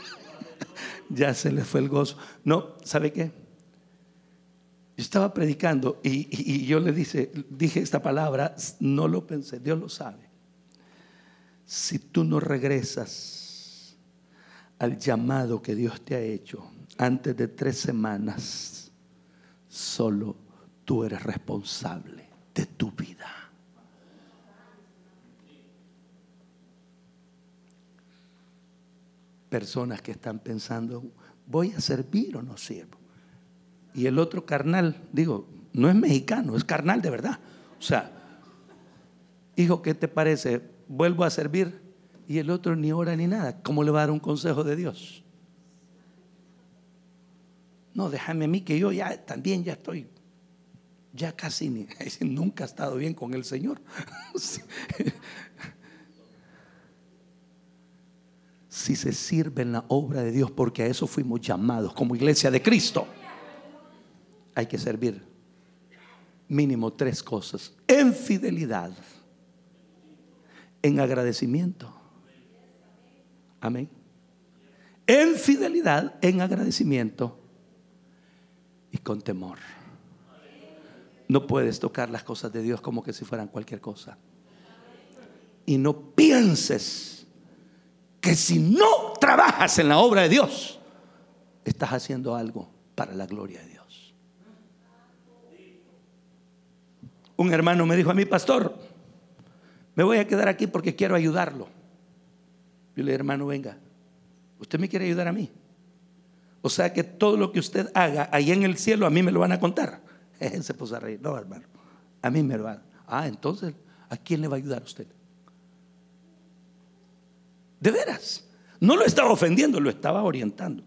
(laughs) ya se les fue el gozo. No, ¿sabe qué? Yo estaba predicando y, yo le dije, dije esta palabra, no lo pensé, Dios lo sabe. Si tú no regresas al llamado que Dios te ha hecho antes de tres semanas, solo tú eres responsable de tu vida. Personas que están pensando, voy a servir o no sirvo. Y el otro carnal, digo, no es mexicano, es carnal de verdad. O sea, hijo, ¿qué te parece? ¿Vuelvo a servir? Y el otro ni ora ni nada. ¿Cómo le va a dar un consejo de Dios? No, déjame a mí que yo ya también ya estoy, ya casi ni, (laughs) nunca he estado bien con el Señor. (laughs) si se sirve en la obra de Dios, porque a eso fuimos llamados como iglesia de Cristo, hay que servir mínimo tres cosas. En fidelidad, en agradecimiento. Amén. En fidelidad, en agradecimiento y con temor. No puedes tocar las cosas de Dios como que si fueran cualquier cosa. Y no pienses que si no trabajas en la obra de Dios, estás haciendo algo para la gloria de Dios. Un hermano me dijo a mi pastor, me voy a quedar aquí porque quiero ayudarlo. Yo le dije, hermano, venga, ¿usted me quiere ayudar a mí? O sea que todo lo que usted haga ahí en el cielo a mí me lo van a contar. (laughs) Se puso a reír. No, hermano. A mí me lo van. Ah, entonces, ¿a quién le va a ayudar usted? De veras. No lo estaba ofendiendo, lo estaba orientando.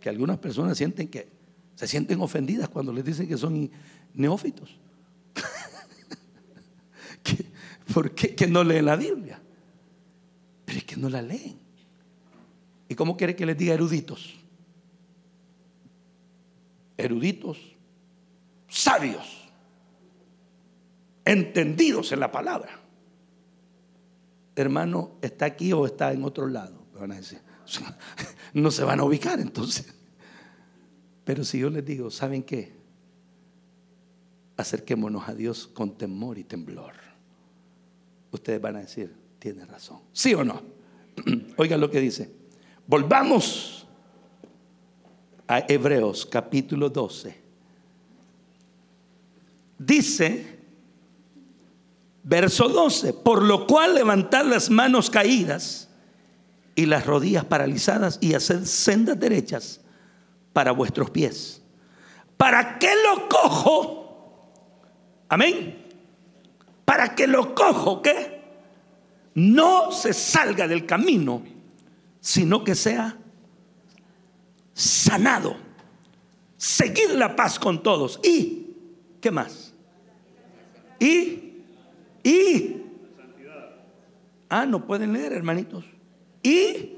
Que algunas personas sienten que se sienten ofendidas cuando les dicen que son neófitos. ¿Por qué no leen la Biblia? Pero es que no la leen. ¿Y cómo quiere que les diga eruditos? eruditos, sabios, entendidos en la palabra. Hermano, ¿está aquí o está en otro lado? (laughs) No se van a ubicar entonces. Pero si yo les digo, ¿saben qué? Acerquémonos a Dios con temor y temblor. Ustedes van a decir, tiene razón. ¿Sí o no? (clears throat) Oigan lo que dice. Volvamos a Hebreos capítulo 12. Dice, verso 12, por lo cual levantad las manos caídas y las rodillas paralizadas y haced sendas derechas para vuestros pies. ¿Para qué lo cojo? Amén. Para que lo cojo, ¿qué? No se salga del camino, sino que sea sanado. Seguid la paz con todos. ¿Y qué más? ¿Y? ¿Y? Ah, no pueden leer, hermanitos. ¿Y?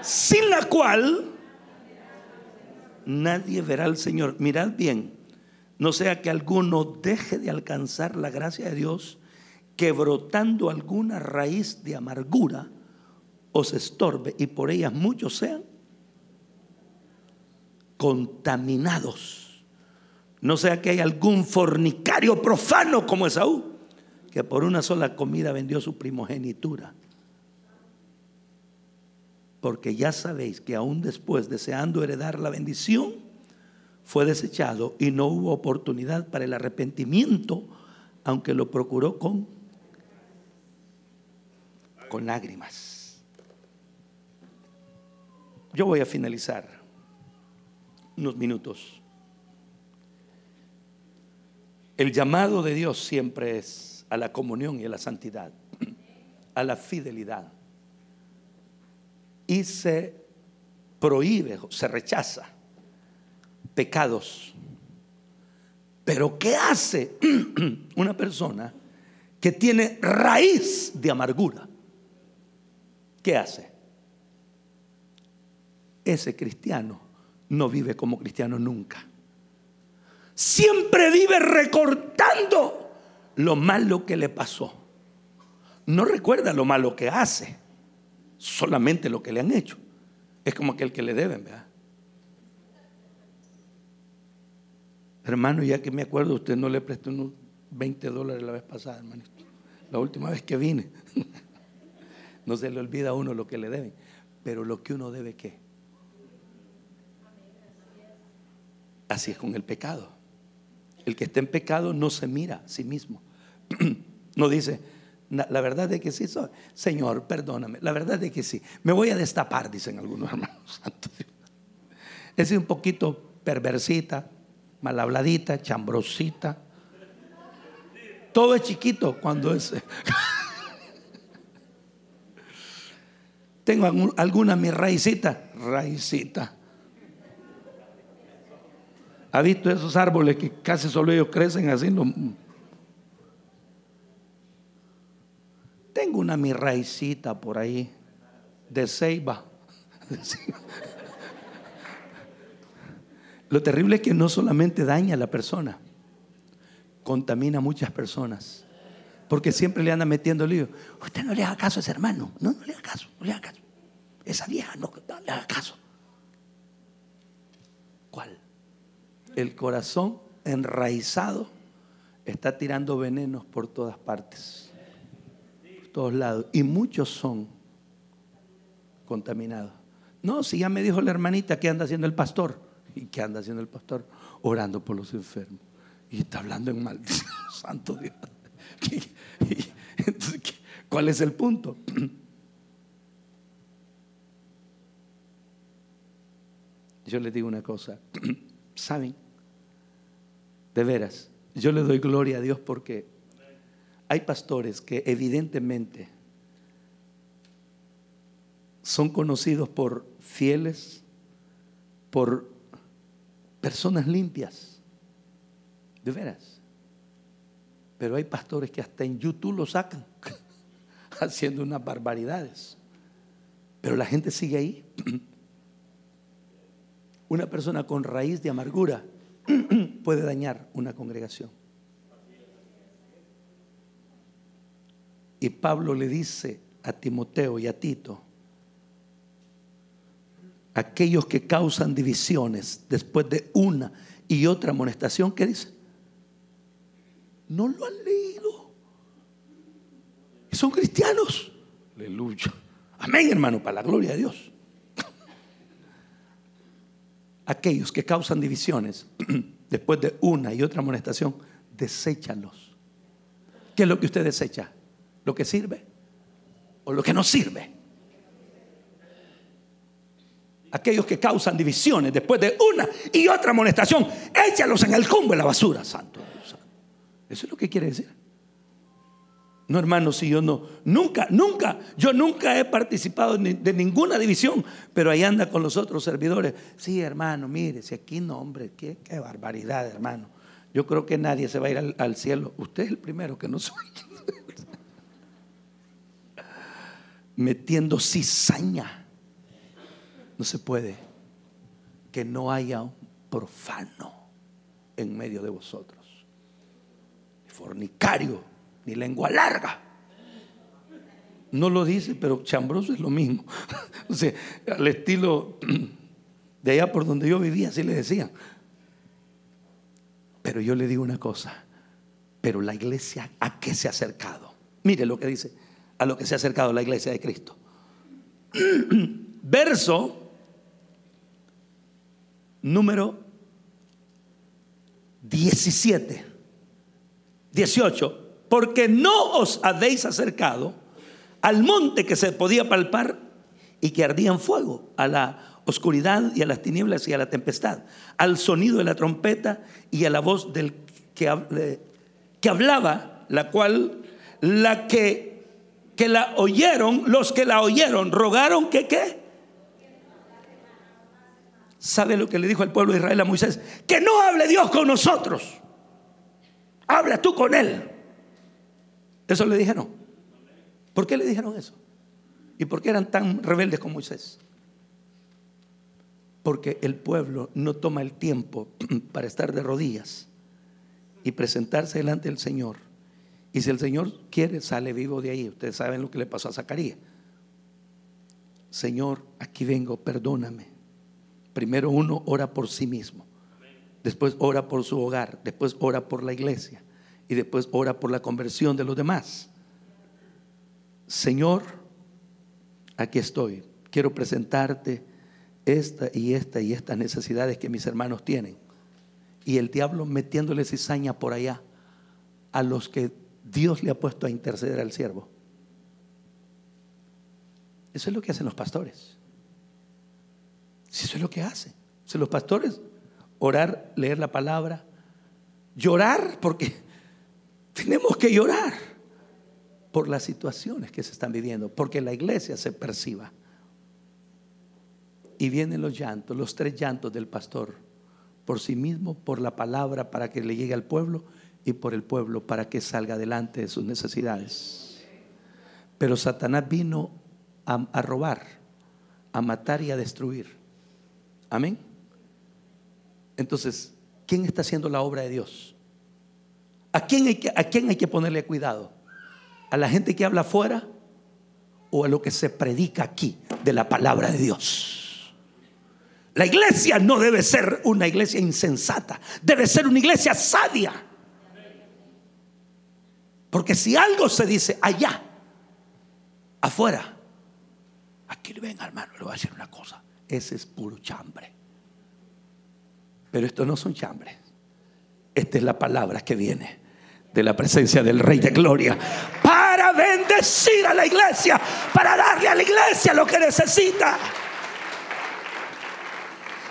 Sin la cual nadie verá al Señor. Mirad bien, no sea que alguno deje de alcanzar la gracia de Dios, que brotando alguna raíz de amargura os estorbe y por ellas muchos sean contaminados. No sea que hay algún fornicario profano como Esaú, que por una sola comida vendió su primogenitura. Porque ya sabéis que aún después, deseando heredar la bendición, fue desechado y no hubo oportunidad para el arrepentimiento, aunque lo procuró con, con lágrimas. Yo voy a finalizar unos minutos. El llamado de Dios siempre es a la comunión y a la santidad, (clears throat) a la fidelidad. Y se prohíbe, se rechaza pecados. Pero ¿qué hace (clears throat) una persona que tiene raíz de amargura? ¿Qué hace? Ese cristiano no vive como cristiano nunca. Siempre vive recortando lo malo que le pasó. No recuerda lo malo que hace, solamente lo que le han hecho. Es como aquel que le deben, ¿verdad? Hermano, ya que me acuerdo, usted no le prestó unos 20 dólares la vez pasada, hermanito. La última vez que vine. (laughs) no se le olvida a uno lo que le deben. Pero lo que uno debe, ¿qué? Así es con el pecado. El que está en pecado no se mira a sí mismo. (clears throat) No dice, la verdad es que sí, Señor, perdóname. La verdad es que sí. Me voy a destapar, dicen algunos hermanos. (laughs) Es un poquito perversita, mal habladita, chambrosita. Todo es chiquito cuando es. (laughs) Tengo alguna mi raicita, raicita. ¿Ha visto esos árboles que casi solo ellos crecen así? Tengo una mi raicita por ahí de ceiba. (laughs) Lo terrible es que no solamente daña a la persona, contamina a muchas personas. Porque siempre le anda metiendo lío. Usted no le haga caso a ese hermano. No, no le haga caso, no le haga caso. Esa vieja, no, no le haga caso. ¿Cuál? El corazón enraizado está tirando venenos por todas partes, por todos lados. Y muchos son contaminados. No, si ya me dijo la hermanita que anda haciendo el pastor. ¿Y qué anda haciendo el pastor? Orando por los enfermos. Y está hablando en maldición, (laughs) santo Dios. ¿Cuál es el punto? (clears throat) Yo les digo una cosa, (clears throat) ¿saben? De veras, yo le doy gloria a Dios porque hay pastores que evidentemente son conocidos por fieles, por personas limpias, de veras. Pero hay pastores que hasta en YouTube lo sacan, (laughs) haciendo unas barbaridades. Pero la gente sigue ahí. (clears throat) Una persona con raíz de amargura (clears throat) puede dañar una congregación. Y Pablo le dice a Timoteo y a Tito, aquellos que causan divisiones después de una y otra amonestación, ¿qué dice? No lo han leído. Y son cristianos. Aleluya. Amén, hermano, para la gloria de Dios. Aquellos que causan divisiones (clears throat) después de una y otra amonestación, deséchalos. ¿Qué es lo que usted desecha? ¿Lo que sirve o lo que no sirve? Aquellos que causan divisiones después de una y otra amonestación, échalos en el cumbo de la basura, santo. Eso es lo que quiere decir. No, hermano, si yo no, nunca, nunca, yo nunca he participado de ninguna división, pero ahí anda con los otros servidores. Sí, hermano, mire, si aquí no, hombre, qué, barbaridad, hermano. Yo creo que nadie se va a ir al, al cielo. Usted es el primero que no soy. (laughs) Metiendo cizaña no se puede que no haya un profano en medio de vosotros. Ni fornicario, ni lengua larga. No lo dice, pero chambroso es lo mismo. (laughs) o sea, al estilo (clears throat) de allá por donde yo vivía, así le decían. Pero yo le digo una cosa, pero la iglesia a qué se ha acercado. Mire lo que dice, a lo que se ha acercado la iglesia de Cristo. (clears throat) Verso número 17, 18, porque no os habéis acercado al monte que se podía palpar y que ardía en fuego, a la oscuridad y a las tinieblas y a la tempestad, al sonido de la trompeta y a la voz del que, que hablaba, la cual, la que, que la oyeron, los que la oyeron, rogaron que qué? ¿Sabe lo que le dijo el pueblo de Israel a Moisés? Que no hable Dios con nosotros. Habla tú con él. Eso le dijeron. ¿Por qué le dijeron eso? ¿Y por qué eran tan rebeldes con Moisés? Porque el pueblo no toma el tiempo (clears throat) para estar de rodillas y presentarse delante del Señor. Y si el Señor quiere, sale vivo de ahí. Ustedes saben lo que le pasó a Zacarías. Señor, aquí vengo, perdóname Primero uno ora por sí mismo, después ora por su hogar, después ora por la iglesia y después ora por la conversión de los demás. Señor, aquí estoy. quiero presentarte esta y esta y estas necesidades que mis hermanos tienen. Y el diablo metiéndole cizaña por allá a los que Dios le ha puesto a interceder al siervo. Eso es lo que hacen los pastores. Si eso es lo que hacen. Los pastores, orar, leer la palabra, llorar, porque (laughs) tenemos que llorar por las situaciones que se están viviendo, porque la iglesia se perciba. Y vienen los llantos, los tres llantos del pastor, por sí mismo, por la palabra para que le llegue al pueblo y por el pueblo para que salga adelante de sus necesidades. Pero Satanás vino a, robar, a matar y a destruir. Amén. Entonces, ¿quién está haciendo la obra de Dios? ¿A quién hay que, a quién hay que ponerle cuidado? ¿A la gente que habla afuera o a lo que se predica aquí de la palabra de Dios? La iglesia no debe ser una iglesia insensata, debe ser una iglesia sabia. Porque si algo se dice allá, afuera, aquí ven hermano, le voy a decir una cosa, ese es puro chambre. Pero esto no son chambres. Esta es la palabra que viene de la presencia del Rey de Gloria para bendecir a la iglesia, para darle a la iglesia lo que necesita.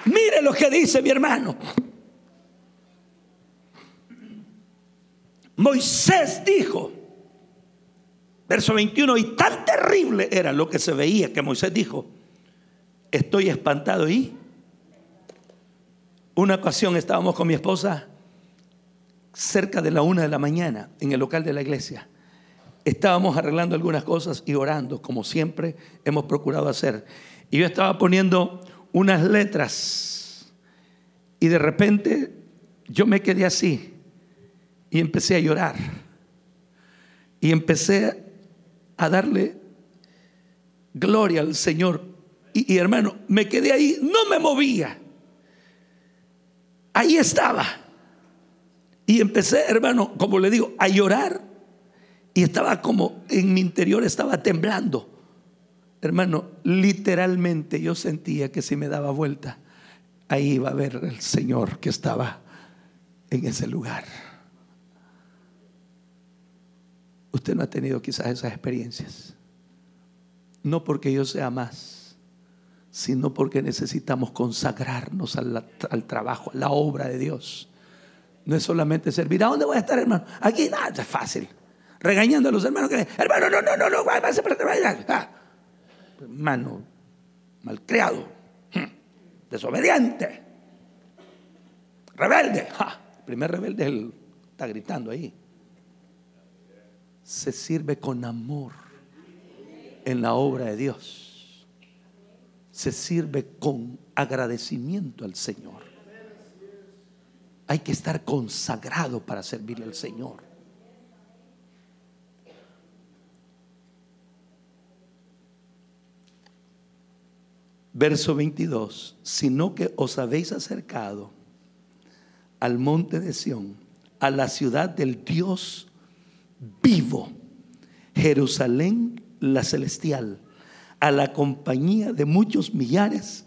Mire lo que dice mi hermano. Moisés dijo, verso 21, y tan terrible era lo que se veía que Moisés dijo, estoy espantado y una ocasión estábamos con mi esposa cerca de la una de la mañana en el local de la iglesia. Estábamos arreglando algunas cosas y orando, como siempre hemos procurado hacer. Y yo estaba poniendo unas letras y de repente yo me quedé así y empecé a llorar. Y empecé a darle gloria al Señor. Y, hermano, me quedé ahí, no me movía. Ahí estaba. Y empecé, hermano, como le digo, a llorar. Y estaba como en mi interior, estaba temblando. Hermano, literalmente yo sentía que si me daba vuelta, ahí iba a ver el Señor que estaba en ese lugar. Usted no ha tenido quizás esas experiencias. No porque yo sea más, sino porque necesitamos consagrarnos al, trabajo, a la obra de Dios. No es solamente servir. ¿A dónde voy a estar, hermano? Aquí nada, es fácil. Regañando a los hermanos que, hermano, no, no, no, no, va a ah. Hermano, malcriado, hmm, desobediente, rebelde. El primer rebelde él está gritando ahí se sirve con amor en la obra de Dios. Se sirve con agradecimiento al Señor. Hay que estar consagrado para servirle al Señor. Verso 22, sino que os habéis acercado al monte de Sión, a la ciudad del Dios vivo, Jerusalén la celestial, a la compañía de muchos millares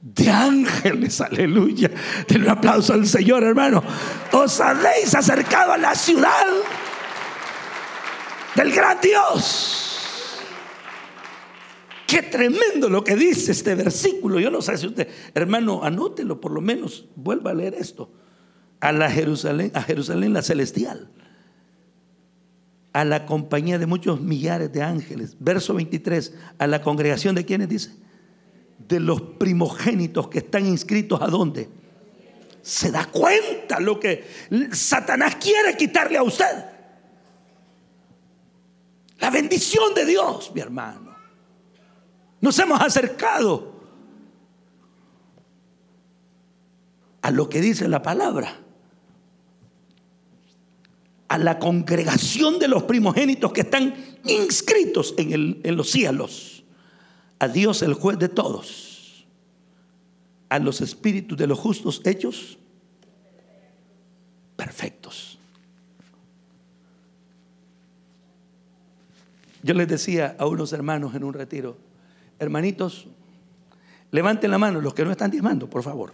de ángeles, aleluya. Den un aplauso al Señor, hermano. Os habéis acercado a la ciudad del gran Dios. Qué tremendo lo que dice este versículo. Yo no sé si usted, hermano, anótelo por lo menos, vuelva a leer esto. A la Jerusalén, a Jerusalén la celestial a la compañía de muchos millares de ángeles. Verso 23, a la congregación de quienes dice? De los primogénitos que están inscritos a dónde? Se da cuenta lo que Satanás quiere quitarle a usted. La bendición de Dios, mi hermano. Nos hemos acercado a lo que dice la palabra a la congregación de los primogénitos que están inscritos en, en los cielos, a Dios el juez de todos, a los espíritus de los justos hechos perfectos. Yo les decía a unos hermanos en un retiro, Hermanitos, levanten la mano los que no están diezmando, por favor.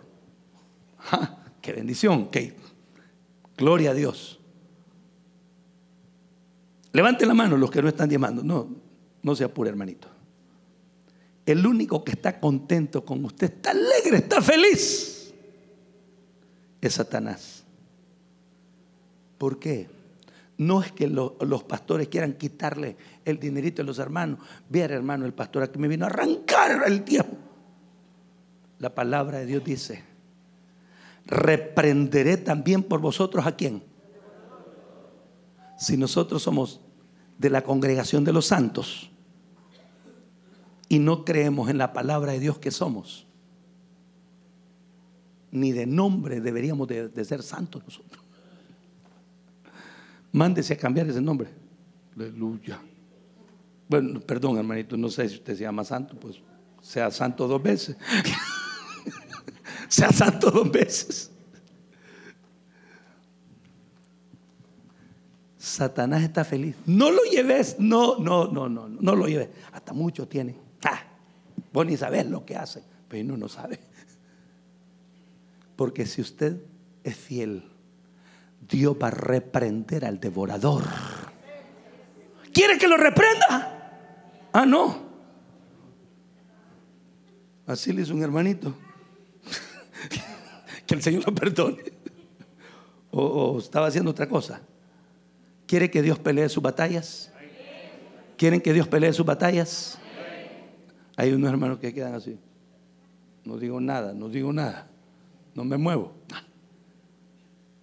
(laughs) ¡Qué bendición! ¡Qué gloria a Dios! Levanten la mano los que no están diezmando. No, no se apure, hermanito. El único que está contento con usted, está alegre, está feliz, es Satanás. ¿Por qué? No es que los pastores quieran quitarle el dinerito a los hermanos. Vea, hermano, el pastor aquí me vino a arrancar el tiempo. La palabra de Dios dice, reprenderé también por vosotros a quién. Si nosotros somos de la congregación de los santos y no creemos en la palabra de Dios que somos, ni de nombre deberíamos de, de ser santos nosotros. Mándese a cambiar ese nombre. Aleluya. Bueno, perdón, hermanito, no sé si usted se llama santo, pues sea santo dos veces. (laughs) sea santo dos veces. Satanás está feliz. No lo lleves, no, no, no, no, no lo lleves. Hasta muchos tienen. Ah, vos ni sabés lo que hace, pero uno no sabe. Porque si usted es fiel, Dios va a reprender al devorador. ¿Quiere que lo reprenda? Ah, no. Así le hizo un hermanito. (laughs) que el Señor lo perdone. O, estaba haciendo otra cosa. ¿Quiere que Dios pelee sus batallas? ¿Quieren que Dios pelee sus batallas? Hay unos hermanos que quedan así. No digo nada, no digo nada. No me muevo.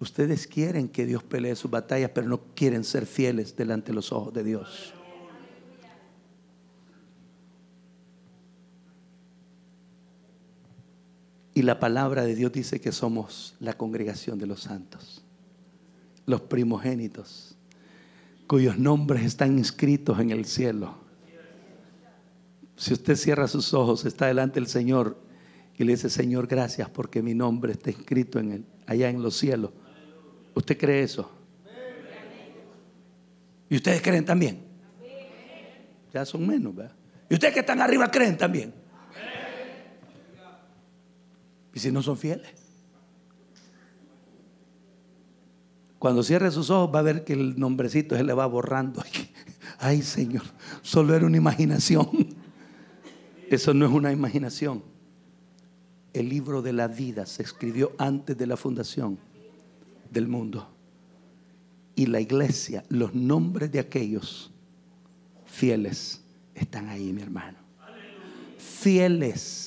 Ustedes quieren que Dios pelee sus batallas, pero no quieren ser fieles delante de los ojos de Dios. Y la palabra de Dios dice que somos la congregación de los santos, los primogénitos, cuyos nombres están inscritos en el cielo. Si usted cierra sus ojos, está delante del Señor y le dice, Señor, gracias porque mi nombre está inscrito en allá en los cielos. ¿Usted cree eso? ¿Y ustedes creen también? Ya son menos, ¿verdad? ¿Y ustedes que están arriba creen también? ¿Y si no son fieles? Cuando cierre sus ojos va a ver que el nombrecito se le va borrando. (laughs) Ay Señor, solo era una imaginación. Eso no es una imaginación. El libro de la vida se escribió antes de la fundación del mundo. Y la iglesia, los nombres de aquellos fieles están ahí, mi hermano. Fieles,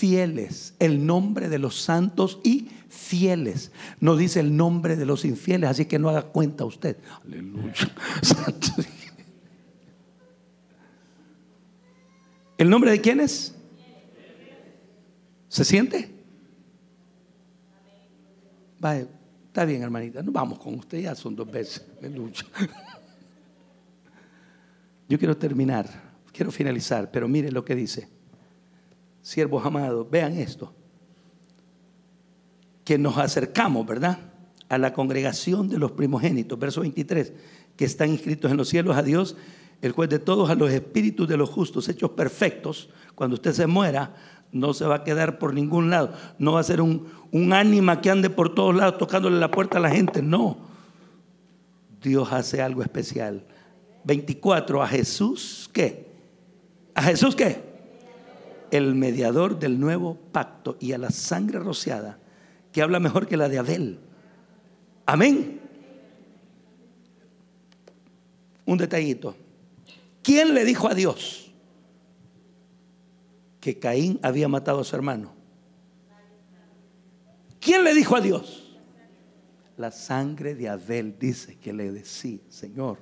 fieles, el nombre de los santos y fieles. No dice el nombre de los infieles, así que no haga cuenta usted. Aleluya. (laughs) ¿El nombre de quién es? ¿Se siente? Vaya, está bien, hermanita, no vamos con usted, ya son dos veces lucha. Yo quiero terminar, quiero finalizar, pero mire lo que dice. Siervos amados, vean esto. Que nos acercamos, ¿verdad? A la congregación de los primogénitos, verso 23, que están inscritos en los cielos a Dios, el juez de todos, a los espíritus de los justos, hechos perfectos. Cuando usted se muera, no se va a quedar por ningún lado. No va a ser un, un ánima que ande por todos lados tocándole la puerta a la gente. No. Dios hace algo especial. 24. A Jesús, ¿qué? ¿A Jesús qué? El mediador del nuevo pacto y a la sangre rociada, que habla mejor que la de Abel. Amén. Un detallito. ¿Quién le dijo a Dios? que Caín había matado a su hermano. ¿Quién le dijo a Dios? La sangre de Abel dice que le decía, Señor,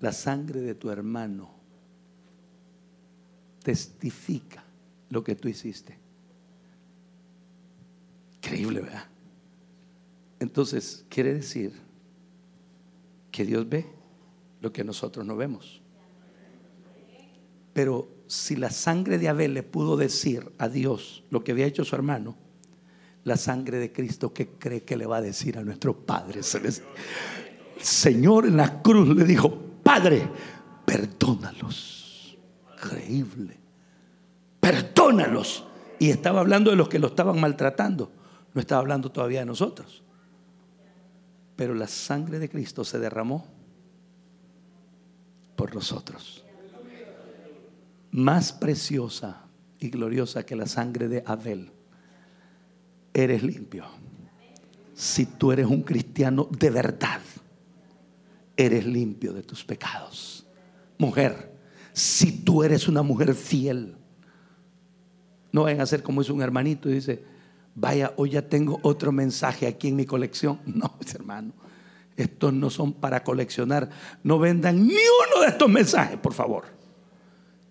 la sangre de tu hermano testifica lo que tú hiciste. Increíble, ¿verdad? Entonces, quiere decir que Dios ve lo que nosotros no vemos. Pero si la sangre de Abel le pudo decir a Dios lo que había hecho su hermano, la sangre de Cristo, ¿qué cree que le va a decir a nuestro Padre Señor en la cruz le dijo, Padre, perdónalos. Increíble. Perdónalos. Y estaba hablando de los que lo estaban maltratando. No estaba hablando todavía de nosotros. Pero la sangre de Cristo se derramó por nosotros. Más preciosa y gloriosa que la sangre de Abel. Eres limpio. Si tú eres un cristiano de verdad, eres limpio de tus pecados. Mujer, si tú eres una mujer fiel, no vayan a ser como es un hermanito y dice, vaya, hoy ya tengo otro mensaje aquí en mi colección. (laughs) No, hermano, estos no son para coleccionar. No vendan ni uno de estos mensajes, por favor.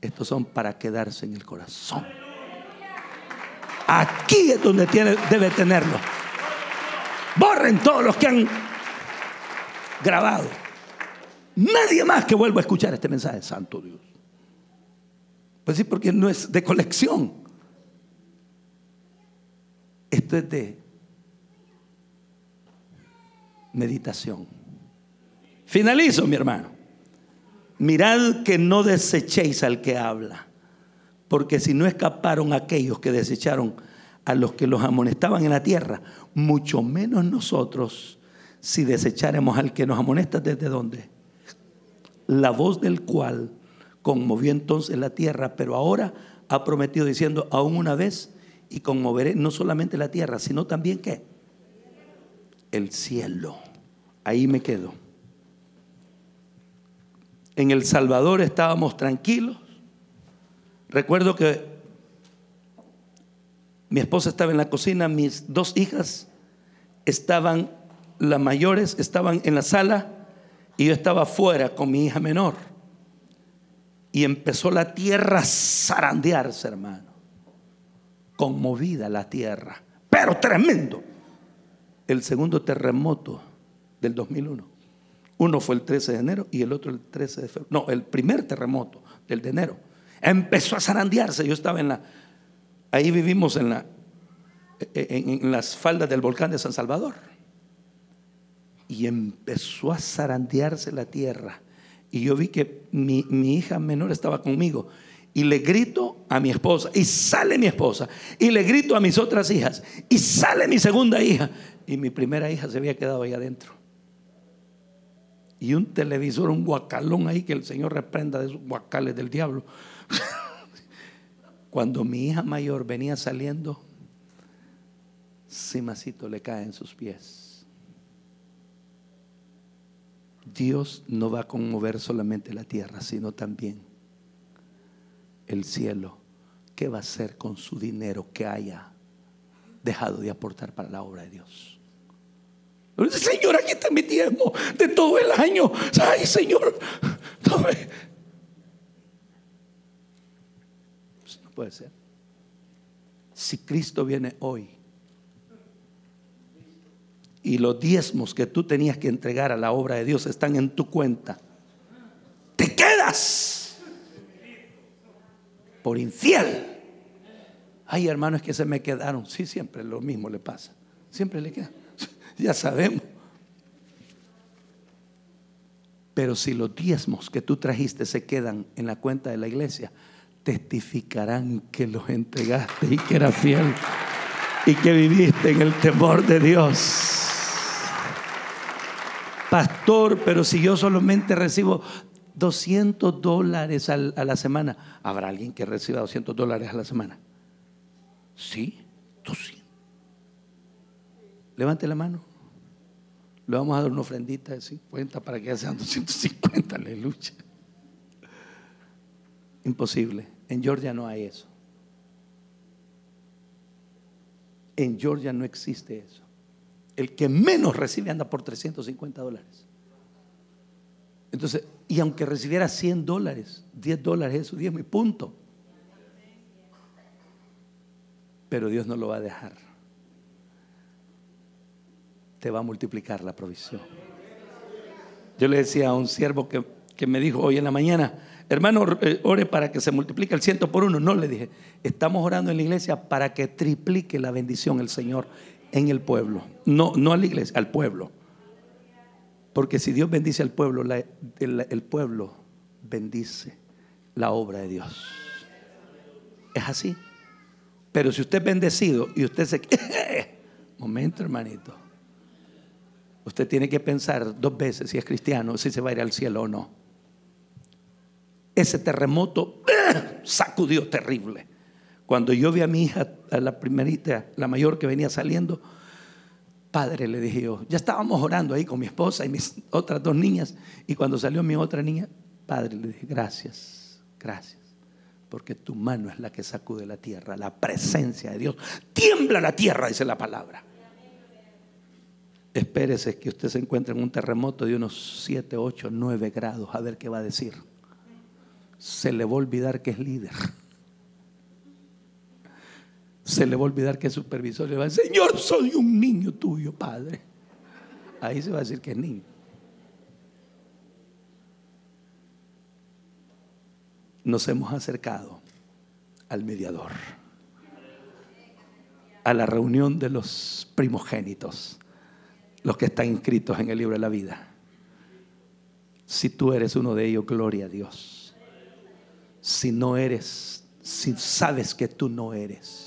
Estos son para quedarse en el corazón. Aquí es donde debe tenerlo. Borren todos los que han grabado. Nadie más que vuelva a escuchar este mensaje, Santo Dios. Pues sí, porque no es de colección. Esto es de meditación. Finalizo, mi hermano. Mirad que no desechéis al que habla, porque si no escaparon aquellos que desecharon a los que los amonestaban en la tierra, mucho menos nosotros si desecháramos al que nos amonesta desde dónde. La voz del cual conmovió entonces la tierra, pero ahora ha prometido diciendo, aún una vez, y conmoveré no solamente la tierra, sino también qué? El cielo. Ahí me quedo. En El Salvador estábamos tranquilos. Recuerdo que mi esposa estaba en la cocina, mis dos hijas estaban, las mayores estaban en la sala y yo estaba afuera con mi hija menor. Y empezó la tierra a zarandearse, hermano conmovida la tierra, pero tremendo. El segundo terremoto del 2001. Uno fue el 13 de enero y el otro el 13 de febrero. No, el primer terremoto del de enero. Empezó a zarandearse. Yo estaba en la. Ahí vivimos en, la, en, las faldas del volcán de San Salvador. Y empezó a zarandearse la tierra. Y yo vi que mi, mi hija menor estaba conmigo y le grito a mi esposa y sale mi esposa y le grito a mis otras hijas y sale mi segunda hija y mi primera hija se había quedado ahí adentro. Y un televisor, un guacalón ahí que el Señor reprenda de esos guacales del diablo. (laughs) Cuando mi hija mayor venía saliendo, Simacito le cae en sus pies. Dios no va a conmover solamente la tierra, sino también el cielo, ¿qué va a hacer con su dinero que haya dejado de aportar para la obra de Dios? Señor, aquí está mi tiempo de todo el año. Ay, Señor, no, pues puede ser. Si Cristo viene hoy y los diezmos que tú tenías que entregar a la obra de Dios están en tu cuenta, te quedas por infiel. Hay hermanos que se me quedaron. Sí, siempre lo mismo le pasa. Siempre le queda. (laughs) Ya sabemos. Pero si los diezmos que tú trajiste se quedan en la cuenta de la iglesia, testificarán que los entregaste y que era fiel y que viviste en el temor de Dios. Pastor, pero si yo solamente recibo 200 dólares a la semana. ¿Habrá alguien que reciba 200 dólares a la semana? Sí, 200. Levante la mano. Le vamos a dar una ofrendita de 50 para que sean 250, aleluya. Imposible. En Georgia no hay eso. En Georgia no existe eso. El que menos recibe anda por 350 dólares. Entonces, y aunque recibiera 100 dólares, 10 dólares es su diezmo y punto. Pero Dios no lo va a dejar. Te va a multiplicar la provisión. Yo le decía a un siervo que, que me dijo hoy en la mañana, hermano, eh, ore para que se multiplique el ciento por uno. No le dije, estamos orando en la iglesia para que triplique la bendición el Señor en el pueblo. No, no a la iglesia, al pueblo. Porque si Dios bendice al pueblo, el, pueblo bendice la obra de Dios. Es así. Pero si usted es bendecido y usted se... (laughs) Momento, hermanito. Usted tiene que pensar dos veces si es cristiano, si se va a ir al cielo o no. Ese terremoto (clears throat) sacudió terrible. Cuando yo vi a mi hija, a la primerita, la mayor que venía saliendo, padre, le dije yo, ya estábamos orando ahí con mi esposa y mis otras dos niñas, y cuando salió mi otra niña, padre, le dije, gracias, gracias, porque tu mano es la que sacude la tierra, la presencia de Dios. Tiembla la tierra, dice la palabra. Espérese que usted se encuentre en un terremoto de unos 7, 8, 9 grados, a ver qué va a decir. Se le va a olvidar que es líder se le va a olvidar que es supervisor. Le va a decir, Señor, soy un niño tuyo, Padre. Ahí se va a decir que es niño. Nos hemos acercado al mediador, a la reunión de los primogénitos, los que están inscritos en el libro de la vida. Si tú eres uno de ellos, gloria a Dios. Si no eres, si sabes que tú no eres